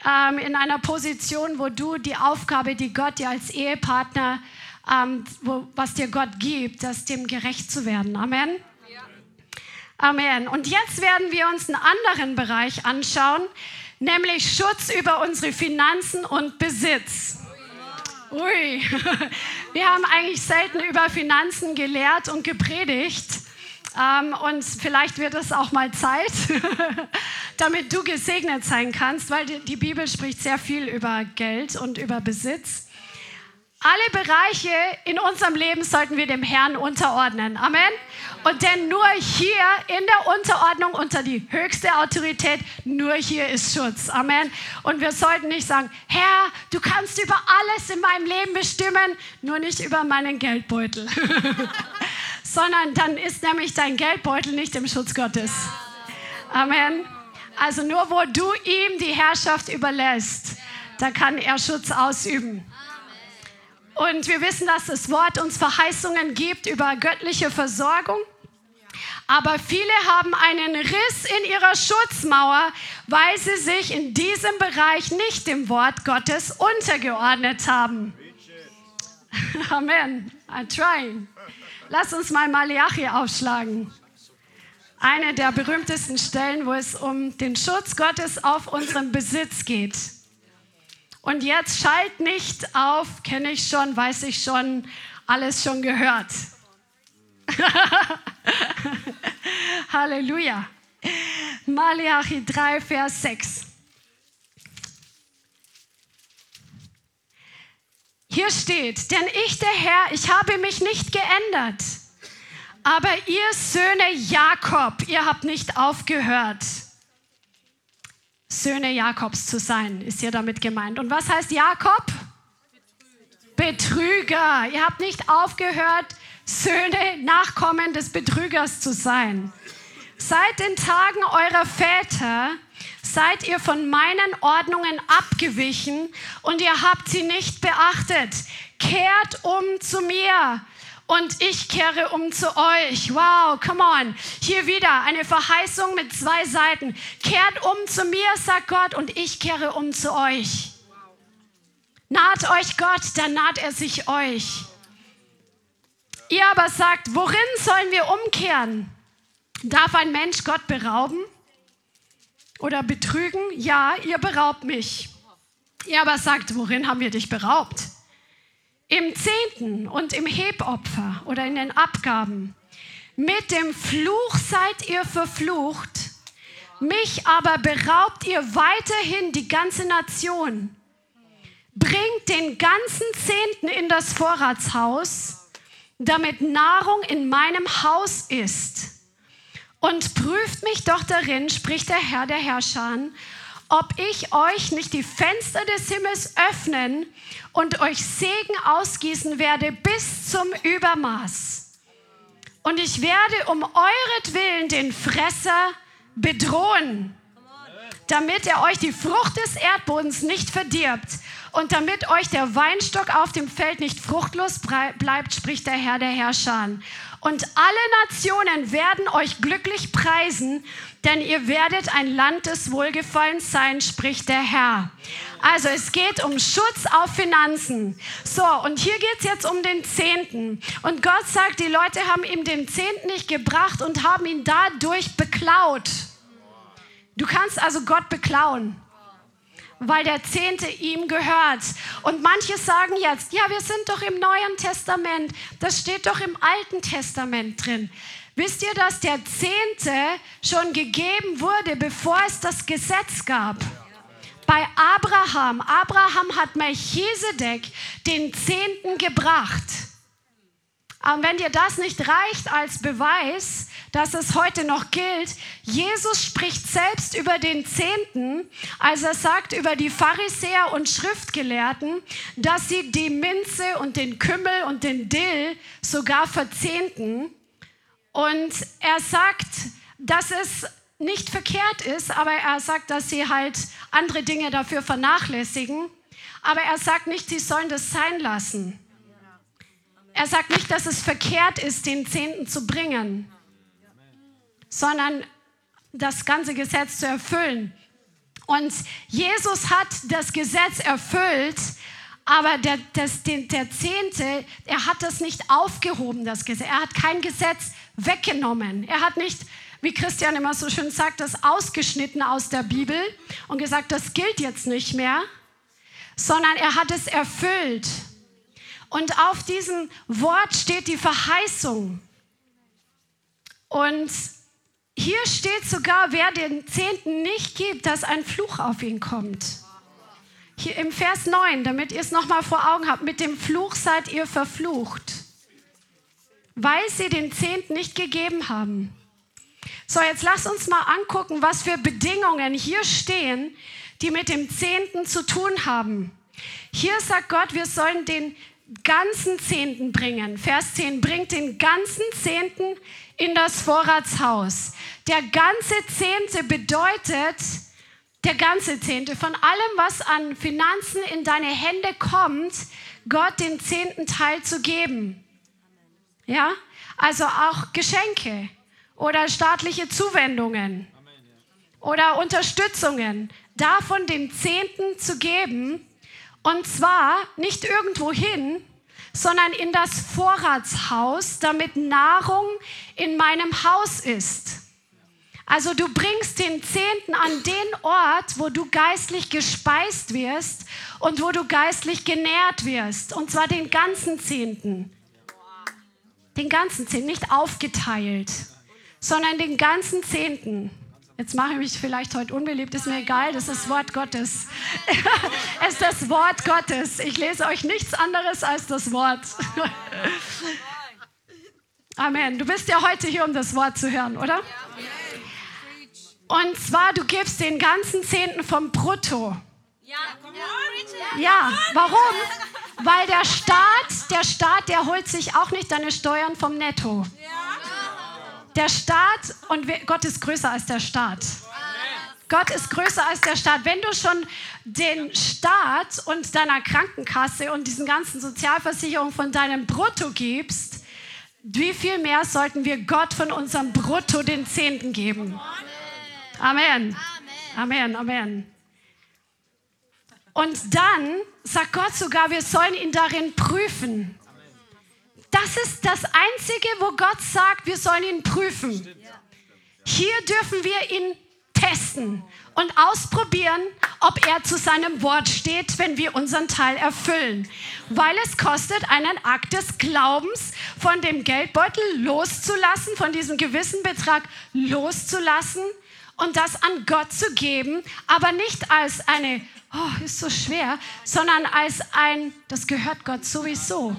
ähm, in einer Position, wo du die Aufgabe, die Gott dir als Ehepartner, ähm, wo, was dir Gott gibt, das dem gerecht zu werden. Amen. Amen. Und jetzt werden wir uns einen anderen Bereich anschauen, nämlich Schutz über unsere Finanzen und Besitz. Ui, wir haben eigentlich selten über Finanzen gelehrt und gepredigt. Ähm, und vielleicht wird es auch mal Zeit, damit du gesegnet sein kannst, weil die Bibel spricht sehr viel über Geld und über Besitz. Alle Bereiche in unserem Leben sollten wir dem Herrn unterordnen. Amen. Und denn nur hier in der Unterordnung unter die höchste Autorität, nur hier ist Schutz. Amen. Und wir sollten nicht sagen, Herr, du kannst über alles in meinem Leben bestimmen, nur nicht über meinen Geldbeutel. Sondern dann ist nämlich dein Geldbeutel nicht im Schutz Gottes. Amen. Also nur wo du ihm die Herrschaft überlässt, da kann er Schutz ausüben. Und wir wissen, dass das Wort uns Verheißungen gibt über göttliche Versorgung. Aber viele haben einen Riss in ihrer Schutzmauer, weil sie sich in diesem Bereich nicht dem Wort Gottes untergeordnet haben. Amen. I'm trying. Lass uns mal Malachi aufschlagen. Eine der berühmtesten Stellen, wo es um den Schutz Gottes auf unserem Besitz geht. Und jetzt schalt nicht auf, kenne ich schon, weiß ich schon, alles schon gehört. Halleluja. Malachi 3, Vers 6. Hier steht, denn ich, der Herr, ich habe mich nicht geändert. Aber ihr Söhne Jakob, ihr habt nicht aufgehört Söhne Jakobs zu sein, ist hier damit gemeint. Und was heißt Jakob? Betrüger. Ihr habt nicht aufgehört, Söhne, Nachkommen des Betrügers zu sein. Seit den Tagen eurer Väter seid ihr von meinen Ordnungen abgewichen und ihr habt sie nicht beachtet. Kehrt um zu mir, und ich kehre um zu euch. Wow, come on. Hier wieder eine Verheißung mit zwei Seiten. Kehrt um zu mir, sagt Gott, und ich kehre um zu euch. Naht euch Gott, dann naht er sich euch. Ihr aber sagt, worin sollen wir umkehren? Darf ein Mensch Gott berauben oder betrügen? Ja, ihr beraubt mich. Ihr aber sagt, worin haben wir dich beraubt? Im Zehnten und im Hebopfer oder in den Abgaben. Mit dem Fluch seid ihr verflucht, mich aber beraubt ihr weiterhin die ganze Nation. Bringt den ganzen Zehnten in das Vorratshaus, damit Nahrung in meinem Haus ist. Und prüft mich doch darin, spricht der Herr der Herrscher, ob ich euch nicht die Fenster des Himmels öffnen und euch Segen ausgießen werde bis zum Übermaß. Und ich werde um euretwillen den Fresser bedrohen, damit er euch die Frucht des Erdbodens nicht verdirbt und damit euch der Weinstock auf dem Feld nicht fruchtlos bleibt, spricht der Herr der Herrscher. Und alle Nationen werden euch glücklich preisen, denn ihr werdet ein Land des Wohlgefallens sein, spricht der Herr. Also es geht um Schutz auf Finanzen. So, und hier geht es jetzt um den Zehnten. Und Gott sagt, die Leute haben ihm den Zehnten nicht gebracht und haben ihn dadurch beklaut. Du kannst also Gott beklauen weil der Zehnte ihm gehört. Und manche sagen jetzt, ja, wir sind doch im Neuen Testament, das steht doch im Alten Testament drin. Wisst ihr, dass der Zehnte schon gegeben wurde, bevor es das Gesetz gab? Bei Abraham. Abraham hat Melchisedek den Zehnten gebracht. Aber wenn dir das nicht reicht als Beweis, dass es heute noch gilt, Jesus spricht selbst über den Zehnten, als er sagt über die Pharisäer und Schriftgelehrten, dass sie die Minze und den Kümmel und den Dill sogar verzehnten. Und er sagt, dass es nicht verkehrt ist, aber er sagt, dass sie halt andere Dinge dafür vernachlässigen. Aber er sagt nicht, sie sollen das sein lassen. Er sagt nicht, dass es verkehrt ist, den Zehnten zu bringen, sondern das ganze Gesetz zu erfüllen. Und Jesus hat das Gesetz erfüllt, aber der, das, der Zehnte, er hat das nicht aufgehoben, das Gesetz. Er hat kein Gesetz weggenommen. Er hat nicht, wie Christian immer so schön sagt, das ausgeschnitten aus der Bibel und gesagt, das gilt jetzt nicht mehr, sondern er hat es erfüllt. Und auf diesem Wort steht die Verheißung. Und hier steht sogar, wer den Zehnten nicht gibt, dass ein Fluch auf ihn kommt. Hier im Vers 9, damit ihr es nochmal vor Augen habt, mit dem Fluch seid ihr verflucht, weil sie den Zehnten nicht gegeben haben. So, jetzt lasst uns mal angucken, was für Bedingungen hier stehen, die mit dem Zehnten zu tun haben. Hier sagt Gott, wir sollen den ganzen Zehnten bringen. Vers 10, bringt den ganzen Zehnten in das Vorratshaus. Der ganze Zehnte bedeutet, der ganze Zehnte von allem, was an Finanzen in deine Hände kommt, Gott den zehnten Teil zu geben. Ja, also auch Geschenke oder staatliche Zuwendungen oder Unterstützungen, davon den Zehnten zu geben und zwar nicht irgendwo hin, sondern in das Vorratshaus, damit Nahrung in meinem Haus ist. Also du bringst den Zehnten an den Ort, wo du geistlich gespeist wirst und wo du geistlich genährt wirst. Und zwar den ganzen Zehnten. Den ganzen Zehnten, nicht aufgeteilt, sondern den ganzen Zehnten. Jetzt mache ich mich vielleicht heute unbeliebt, ist mir egal, das ist das Wort Gottes. es ist das Wort Gottes. Ich lese euch nichts anderes als das Wort. Amen. Du bist ja heute hier, um das Wort zu hören, oder? Und zwar, du gibst den ganzen Zehnten vom Brutto. Ja, warum? Weil der Staat, der Staat, der holt sich auch nicht deine Steuern vom Netto. Der Staat und Gott ist größer als der Staat. Gott ist größer als der Staat. Wenn du schon den Staat und deiner Krankenkasse und diesen ganzen Sozialversicherungen von deinem Brutto gibst, wie viel mehr sollten wir Gott von unserem Brutto den Zehnten geben? Amen. Amen, Amen. Und dann sagt Gott sogar, wir sollen ihn darin prüfen. Das ist das Einzige, wo Gott sagt, wir sollen ihn prüfen. Hier dürfen wir ihn testen und ausprobieren, ob er zu seinem Wort steht, wenn wir unseren Teil erfüllen. Weil es kostet einen Akt des Glaubens, von dem Geldbeutel loszulassen, von diesem gewissen Betrag loszulassen und das an Gott zu geben, aber nicht als eine, oh, ist so schwer, sondern als ein, das gehört Gott sowieso.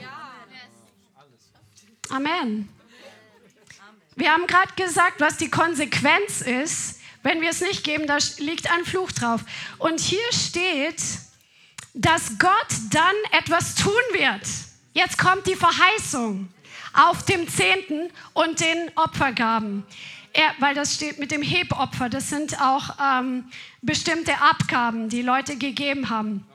Amen. Wir haben gerade gesagt, was die Konsequenz ist, wenn wir es nicht geben, da liegt ein Fluch drauf. Und hier steht, dass Gott dann etwas tun wird. Jetzt kommt die Verheißung auf dem Zehnten und den Opfergaben. Er, weil das steht mit dem Hebopfer, das sind auch ähm, bestimmte Abgaben, die Leute gegeben haben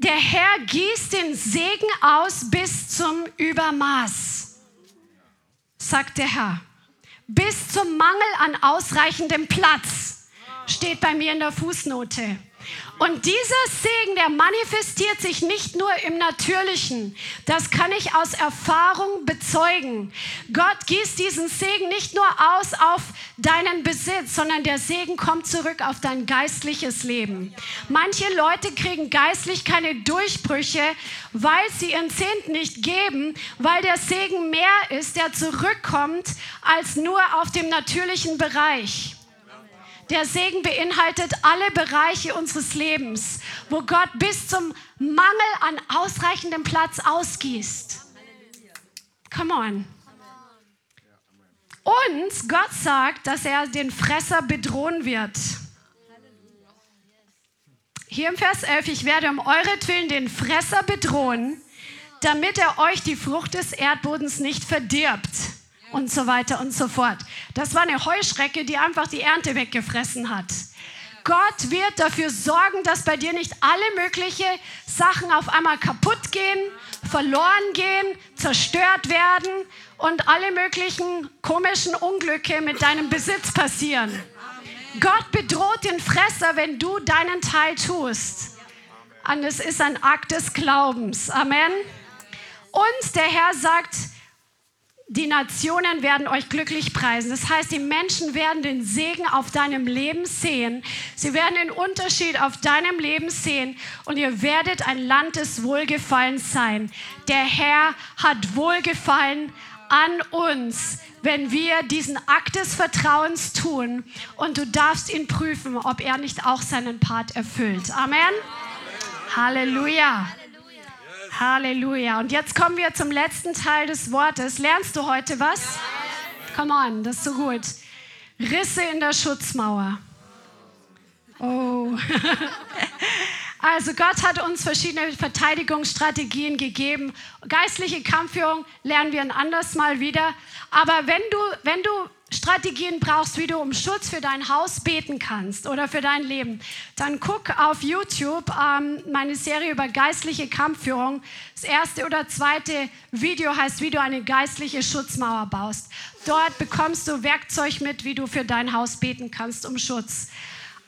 der Herr gießt den Segen aus bis zum Übermaß. sagt der Herr. Bis zum Mangel an ausreichendem Platz steht bei mir in der Fußnote. Und dieser Segen, der manifestiert sich nicht nur im Natürlichen. Das kann ich aus Erfahrung bezeugen. Gott gießt diesen Segen nicht nur aus auf deinen Besitz, sondern der Segen kommt zurück auf dein geistliches Leben. Manche Leute kriegen geistlich keine Durchbrüche, weil sie ihren Zehnten nicht geben, weil der Segen mehr ist, der zurückkommt, als nur auf dem natürlichen Bereich. Der Segen beinhaltet alle Bereiche unseres Lebens, wo Gott bis zum Mangel an ausreichendem Platz ausgießt. Come on. Und Gott sagt, dass er den Fresser bedrohen wird. Hier im Vers 11, ich werde um euretwillen den Fresser bedrohen, damit er euch die Frucht des Erdbodens nicht verdirbt und so weiter und so fort. Das war eine Heuschrecke, die einfach die Ernte weggefressen hat. Gott wird dafür sorgen, dass bei dir nicht alle möglichen Sachen auf einmal kaputt gehen, verloren gehen, zerstört werden und alle möglichen komischen Unglücke mit deinem Besitz passieren. Gott bedroht den Fresser, wenn du deinen Teil tust. Und es ist ein Akt des Glaubens. Amen. Und der Herr sagt, die Nationen werden euch glücklich preisen. Das heißt, die Menschen werden den Segen auf deinem Leben sehen. Sie werden den Unterschied auf deinem Leben sehen und ihr werdet ein Land des Wohlgefallens sein. Der Herr hat Wohlgefallen an uns, wenn wir diesen Akt des Vertrauens tun und du darfst ihn prüfen, ob er nicht auch seinen Part erfüllt. Amen. Halleluja. Halleluja. Und jetzt kommen wir zum letzten Teil des Wortes. Lernst du heute was? Come on, das ist so gut. Risse in der Schutzmauer. Oh. Also Gott hat uns verschiedene Verteidigungsstrategien gegeben. Geistliche Kampfführung lernen wir ein anderes Mal wieder. Aber wenn du, wenn du Strategien brauchst, wie du um Schutz für dein Haus beten kannst oder für dein Leben, dann guck auf YouTube ähm, meine Serie über geistliche Kampfführung. Das erste oder zweite Video heißt, wie du eine geistliche Schutzmauer baust. Dort bekommst du Werkzeug mit, wie du für dein Haus beten kannst um Schutz.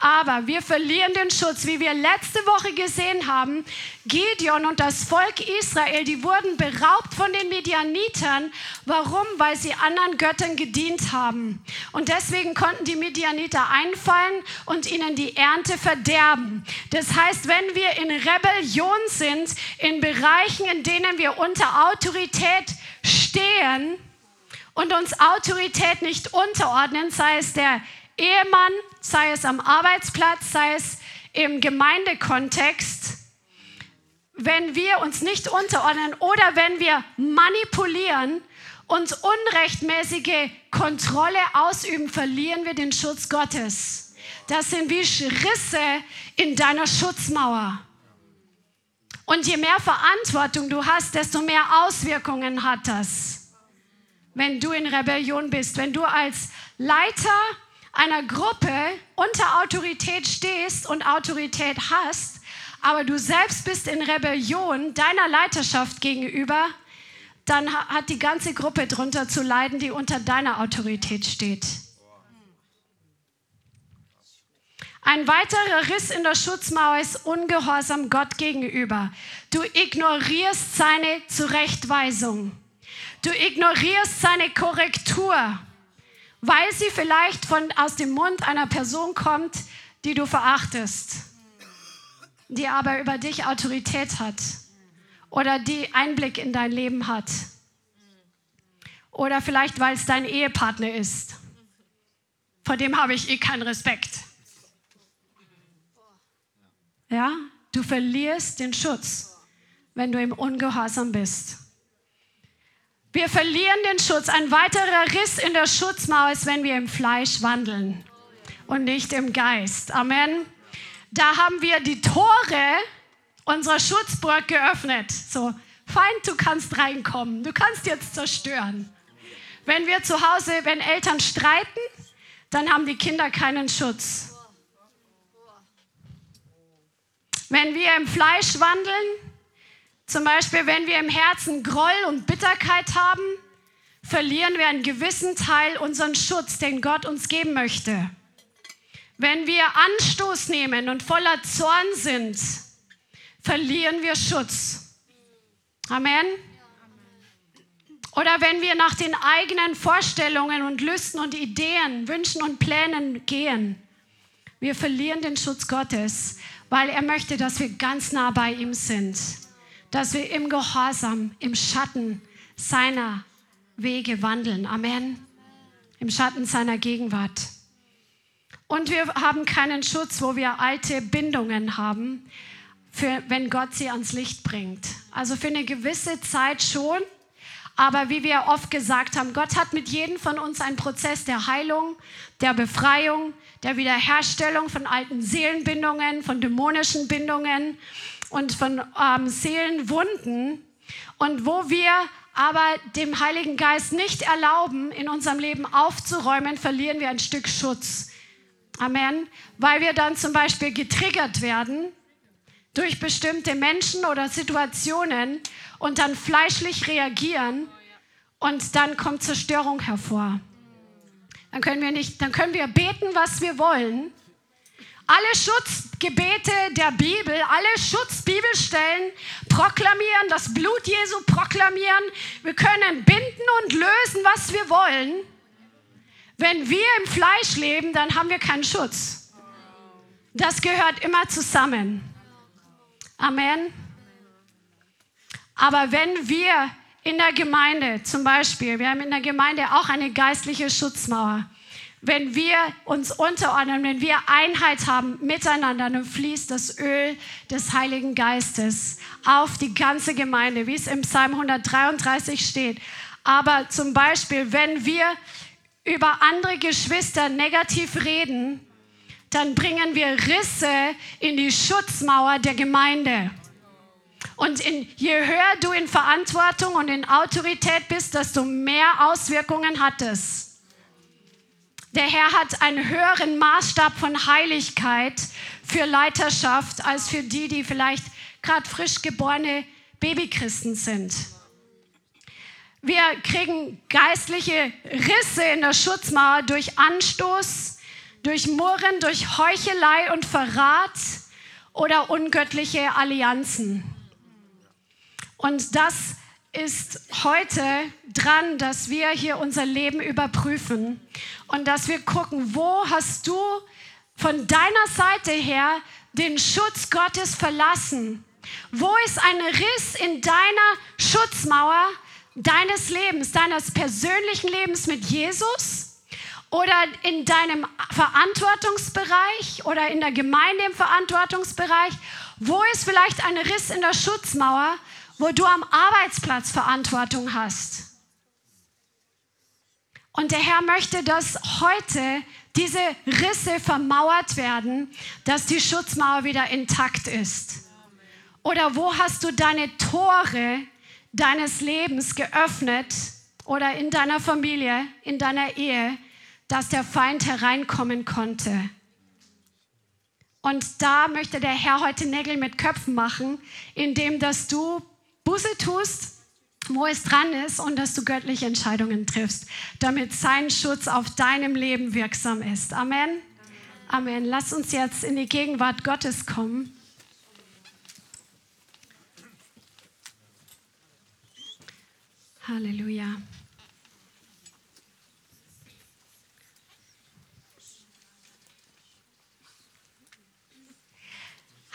Aber wir verlieren den Schutz, wie wir letzte Woche gesehen haben. Gideon und das Volk Israel, die wurden beraubt von den Medianitern. Warum? Weil sie anderen Göttern gedient haben. Und deswegen konnten die Medianiter einfallen und ihnen die Ernte verderben. Das heißt, wenn wir in Rebellion sind, in Bereichen, in denen wir unter Autorität stehen und uns Autorität nicht unterordnen, sei es der Ehemann, sei es am Arbeitsplatz, sei es im Gemeindekontext, wenn wir uns nicht unterordnen oder wenn wir manipulieren und unrechtmäßige Kontrolle ausüben, verlieren wir den Schutz Gottes. Das sind wie Risse in deiner Schutzmauer. Und je mehr Verantwortung du hast, desto mehr Auswirkungen hat das. Wenn du in Rebellion bist, wenn du als Leiter einer Gruppe unter Autorität stehst und Autorität hast, aber du selbst bist in Rebellion deiner Leiterschaft gegenüber, dann hat die ganze Gruppe drunter zu leiden, die unter deiner Autorität steht. Ein weiterer Riss in der Schutzmauer ist Ungehorsam Gott gegenüber. Du ignorierst seine Zurechtweisung. Du ignorierst seine Korrektur weil sie vielleicht von, aus dem Mund einer Person kommt, die du verachtest, die aber über dich Autorität hat oder die Einblick in dein Leben hat. Oder vielleicht, weil es dein Ehepartner ist. Vor dem habe ich eh keinen Respekt. Ja, du verlierst den Schutz, wenn du im Ungehorsam bist. Wir verlieren den Schutz. Ein weiterer Riss in der Schutzmauer ist, wenn wir im Fleisch wandeln und nicht im Geist. Amen. Da haben wir die Tore unserer Schutzburg geöffnet. So, Feind, du kannst reinkommen. Du kannst jetzt zerstören. Wenn wir zu Hause, wenn Eltern streiten, dann haben die Kinder keinen Schutz. Wenn wir im Fleisch wandeln, zum Beispiel, wenn wir im Herzen Groll und Bitterkeit haben, verlieren wir einen gewissen Teil unseren Schutz, den Gott uns geben möchte. Wenn wir Anstoß nehmen und voller Zorn sind, verlieren wir Schutz. Amen. Oder wenn wir nach den eigenen Vorstellungen und Lüsten und Ideen, Wünschen und Plänen gehen, wir verlieren den Schutz Gottes, weil er möchte, dass wir ganz nah bei ihm sind, dass wir im Gehorsam, im Schatten seiner Wege wandeln. Amen. Im Schatten seiner Gegenwart. Und wir haben keinen Schutz, wo wir alte Bindungen haben, für, wenn Gott sie ans Licht bringt. Also für eine gewisse Zeit schon, aber wie wir oft gesagt haben, Gott hat mit jedem von uns einen Prozess der Heilung, der Befreiung, der Wiederherstellung von alten Seelenbindungen, von dämonischen Bindungen und von ähm, Seelenwunden. Und wo wir aber dem Heiligen Geist nicht erlauben, in unserem Leben aufzuräumen, verlieren wir ein Stück Schutz. Amen. Weil wir dann zum Beispiel getriggert werden durch bestimmte Menschen oder Situationen und dann fleischlich reagieren und dann kommt Zerstörung hervor. Dann können wir nicht, dann können wir beten, was wir wollen. Alle Schutzgebete der Bibel, alle Schutzbibelstellen proklamieren, das Blut Jesu proklamieren. Wir können binden und lösen, was wir wollen. Wenn wir im Fleisch leben, dann haben wir keinen Schutz. Das gehört immer zusammen. Amen. Aber wenn wir in der Gemeinde zum Beispiel, wir haben in der Gemeinde auch eine geistliche Schutzmauer, wenn wir uns unterordnen, wenn wir Einheit haben miteinander, dann fließt das Öl des Heiligen Geistes auf die ganze Gemeinde, wie es im Psalm 133 steht. Aber zum Beispiel, wenn wir über andere Geschwister negativ reden, dann bringen wir Risse in die Schutzmauer der Gemeinde. Und in, je höher du in Verantwortung und in Autorität bist, desto mehr Auswirkungen hat es. Der Herr hat einen höheren Maßstab von Heiligkeit für Leiterschaft als für die, die vielleicht gerade frisch geborene Babychristen sind. Wir kriegen geistliche Risse in der Schutzmauer durch Anstoß, durch Murren, durch Heuchelei und Verrat oder ungöttliche Allianzen. Und das ist heute dran, dass wir hier unser Leben überprüfen und dass wir gucken, wo hast du von deiner Seite her den Schutz Gottes verlassen? Wo ist ein Riss in deiner Schutzmauer deines Lebens, deines persönlichen Lebens mit Jesus? Oder in deinem Verantwortungsbereich oder in der Gemeinde im Verantwortungsbereich? Wo ist vielleicht ein Riss in der Schutzmauer, wo du am Arbeitsplatz Verantwortung hast. Und der Herr möchte, dass heute diese Risse vermauert werden, dass die Schutzmauer wieder intakt ist. Oder wo hast du deine Tore deines Lebens geöffnet oder in deiner Familie, in deiner Ehe, dass der Feind hereinkommen konnte? Und da möchte der Herr heute Nägel mit Köpfen machen, indem dass du Buße tust, wo es dran ist und dass du göttliche Entscheidungen triffst, damit sein Schutz auf deinem Leben wirksam ist. Amen. Amen. Lass uns jetzt in die Gegenwart Gottes kommen. Halleluja.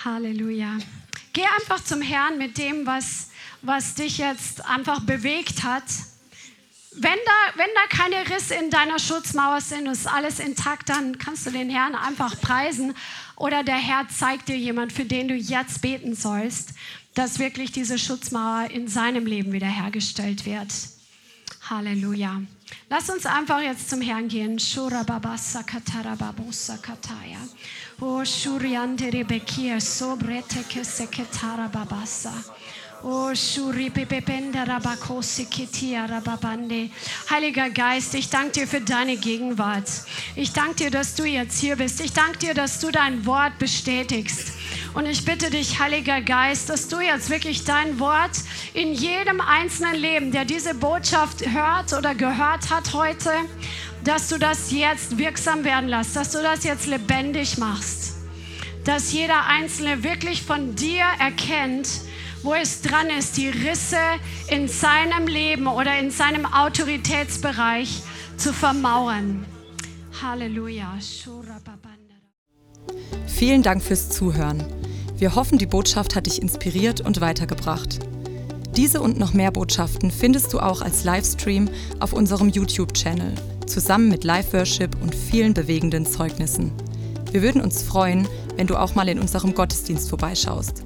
Halleluja. Geh einfach zum Herrn mit dem, was was dich jetzt einfach bewegt hat. Wenn da, wenn da keine Risse in deiner Schutzmauer sind und ist alles intakt, dann kannst du den Herrn einfach preisen oder der Herr zeigt dir jemand, für den du jetzt beten sollst, dass wirklich diese Schutzmauer in seinem Leben wiederhergestellt wird. Halleluja. Lass uns einfach jetzt zum Herrn gehen. Shurababasa katarababosa kataya. O shuriante rebekia sobrete keseketara babasa. Oh, Heiliger Geist, ich danke dir für deine Gegenwart. Ich danke dir, dass du jetzt hier bist. Ich danke dir, dass du dein Wort bestätigst. Und ich bitte dich, Heiliger Geist, dass du jetzt wirklich dein Wort in jedem einzelnen Leben, der diese Botschaft hört oder gehört hat heute, dass du das jetzt wirksam werden lässt, dass du das jetzt lebendig machst. Dass jeder Einzelne wirklich von dir erkennt, wo es dran ist, die Risse in seinem Leben oder in seinem Autoritätsbereich zu vermauern. Halleluja. Vielen Dank fürs Zuhören. Wir hoffen, die Botschaft hat dich inspiriert und weitergebracht. Diese und noch mehr Botschaften findest du auch als Livestream auf unserem YouTube-Channel, zusammen mit Live-Worship und vielen bewegenden Zeugnissen. Wir würden uns freuen, wenn du auch mal in unserem Gottesdienst vorbeischaust.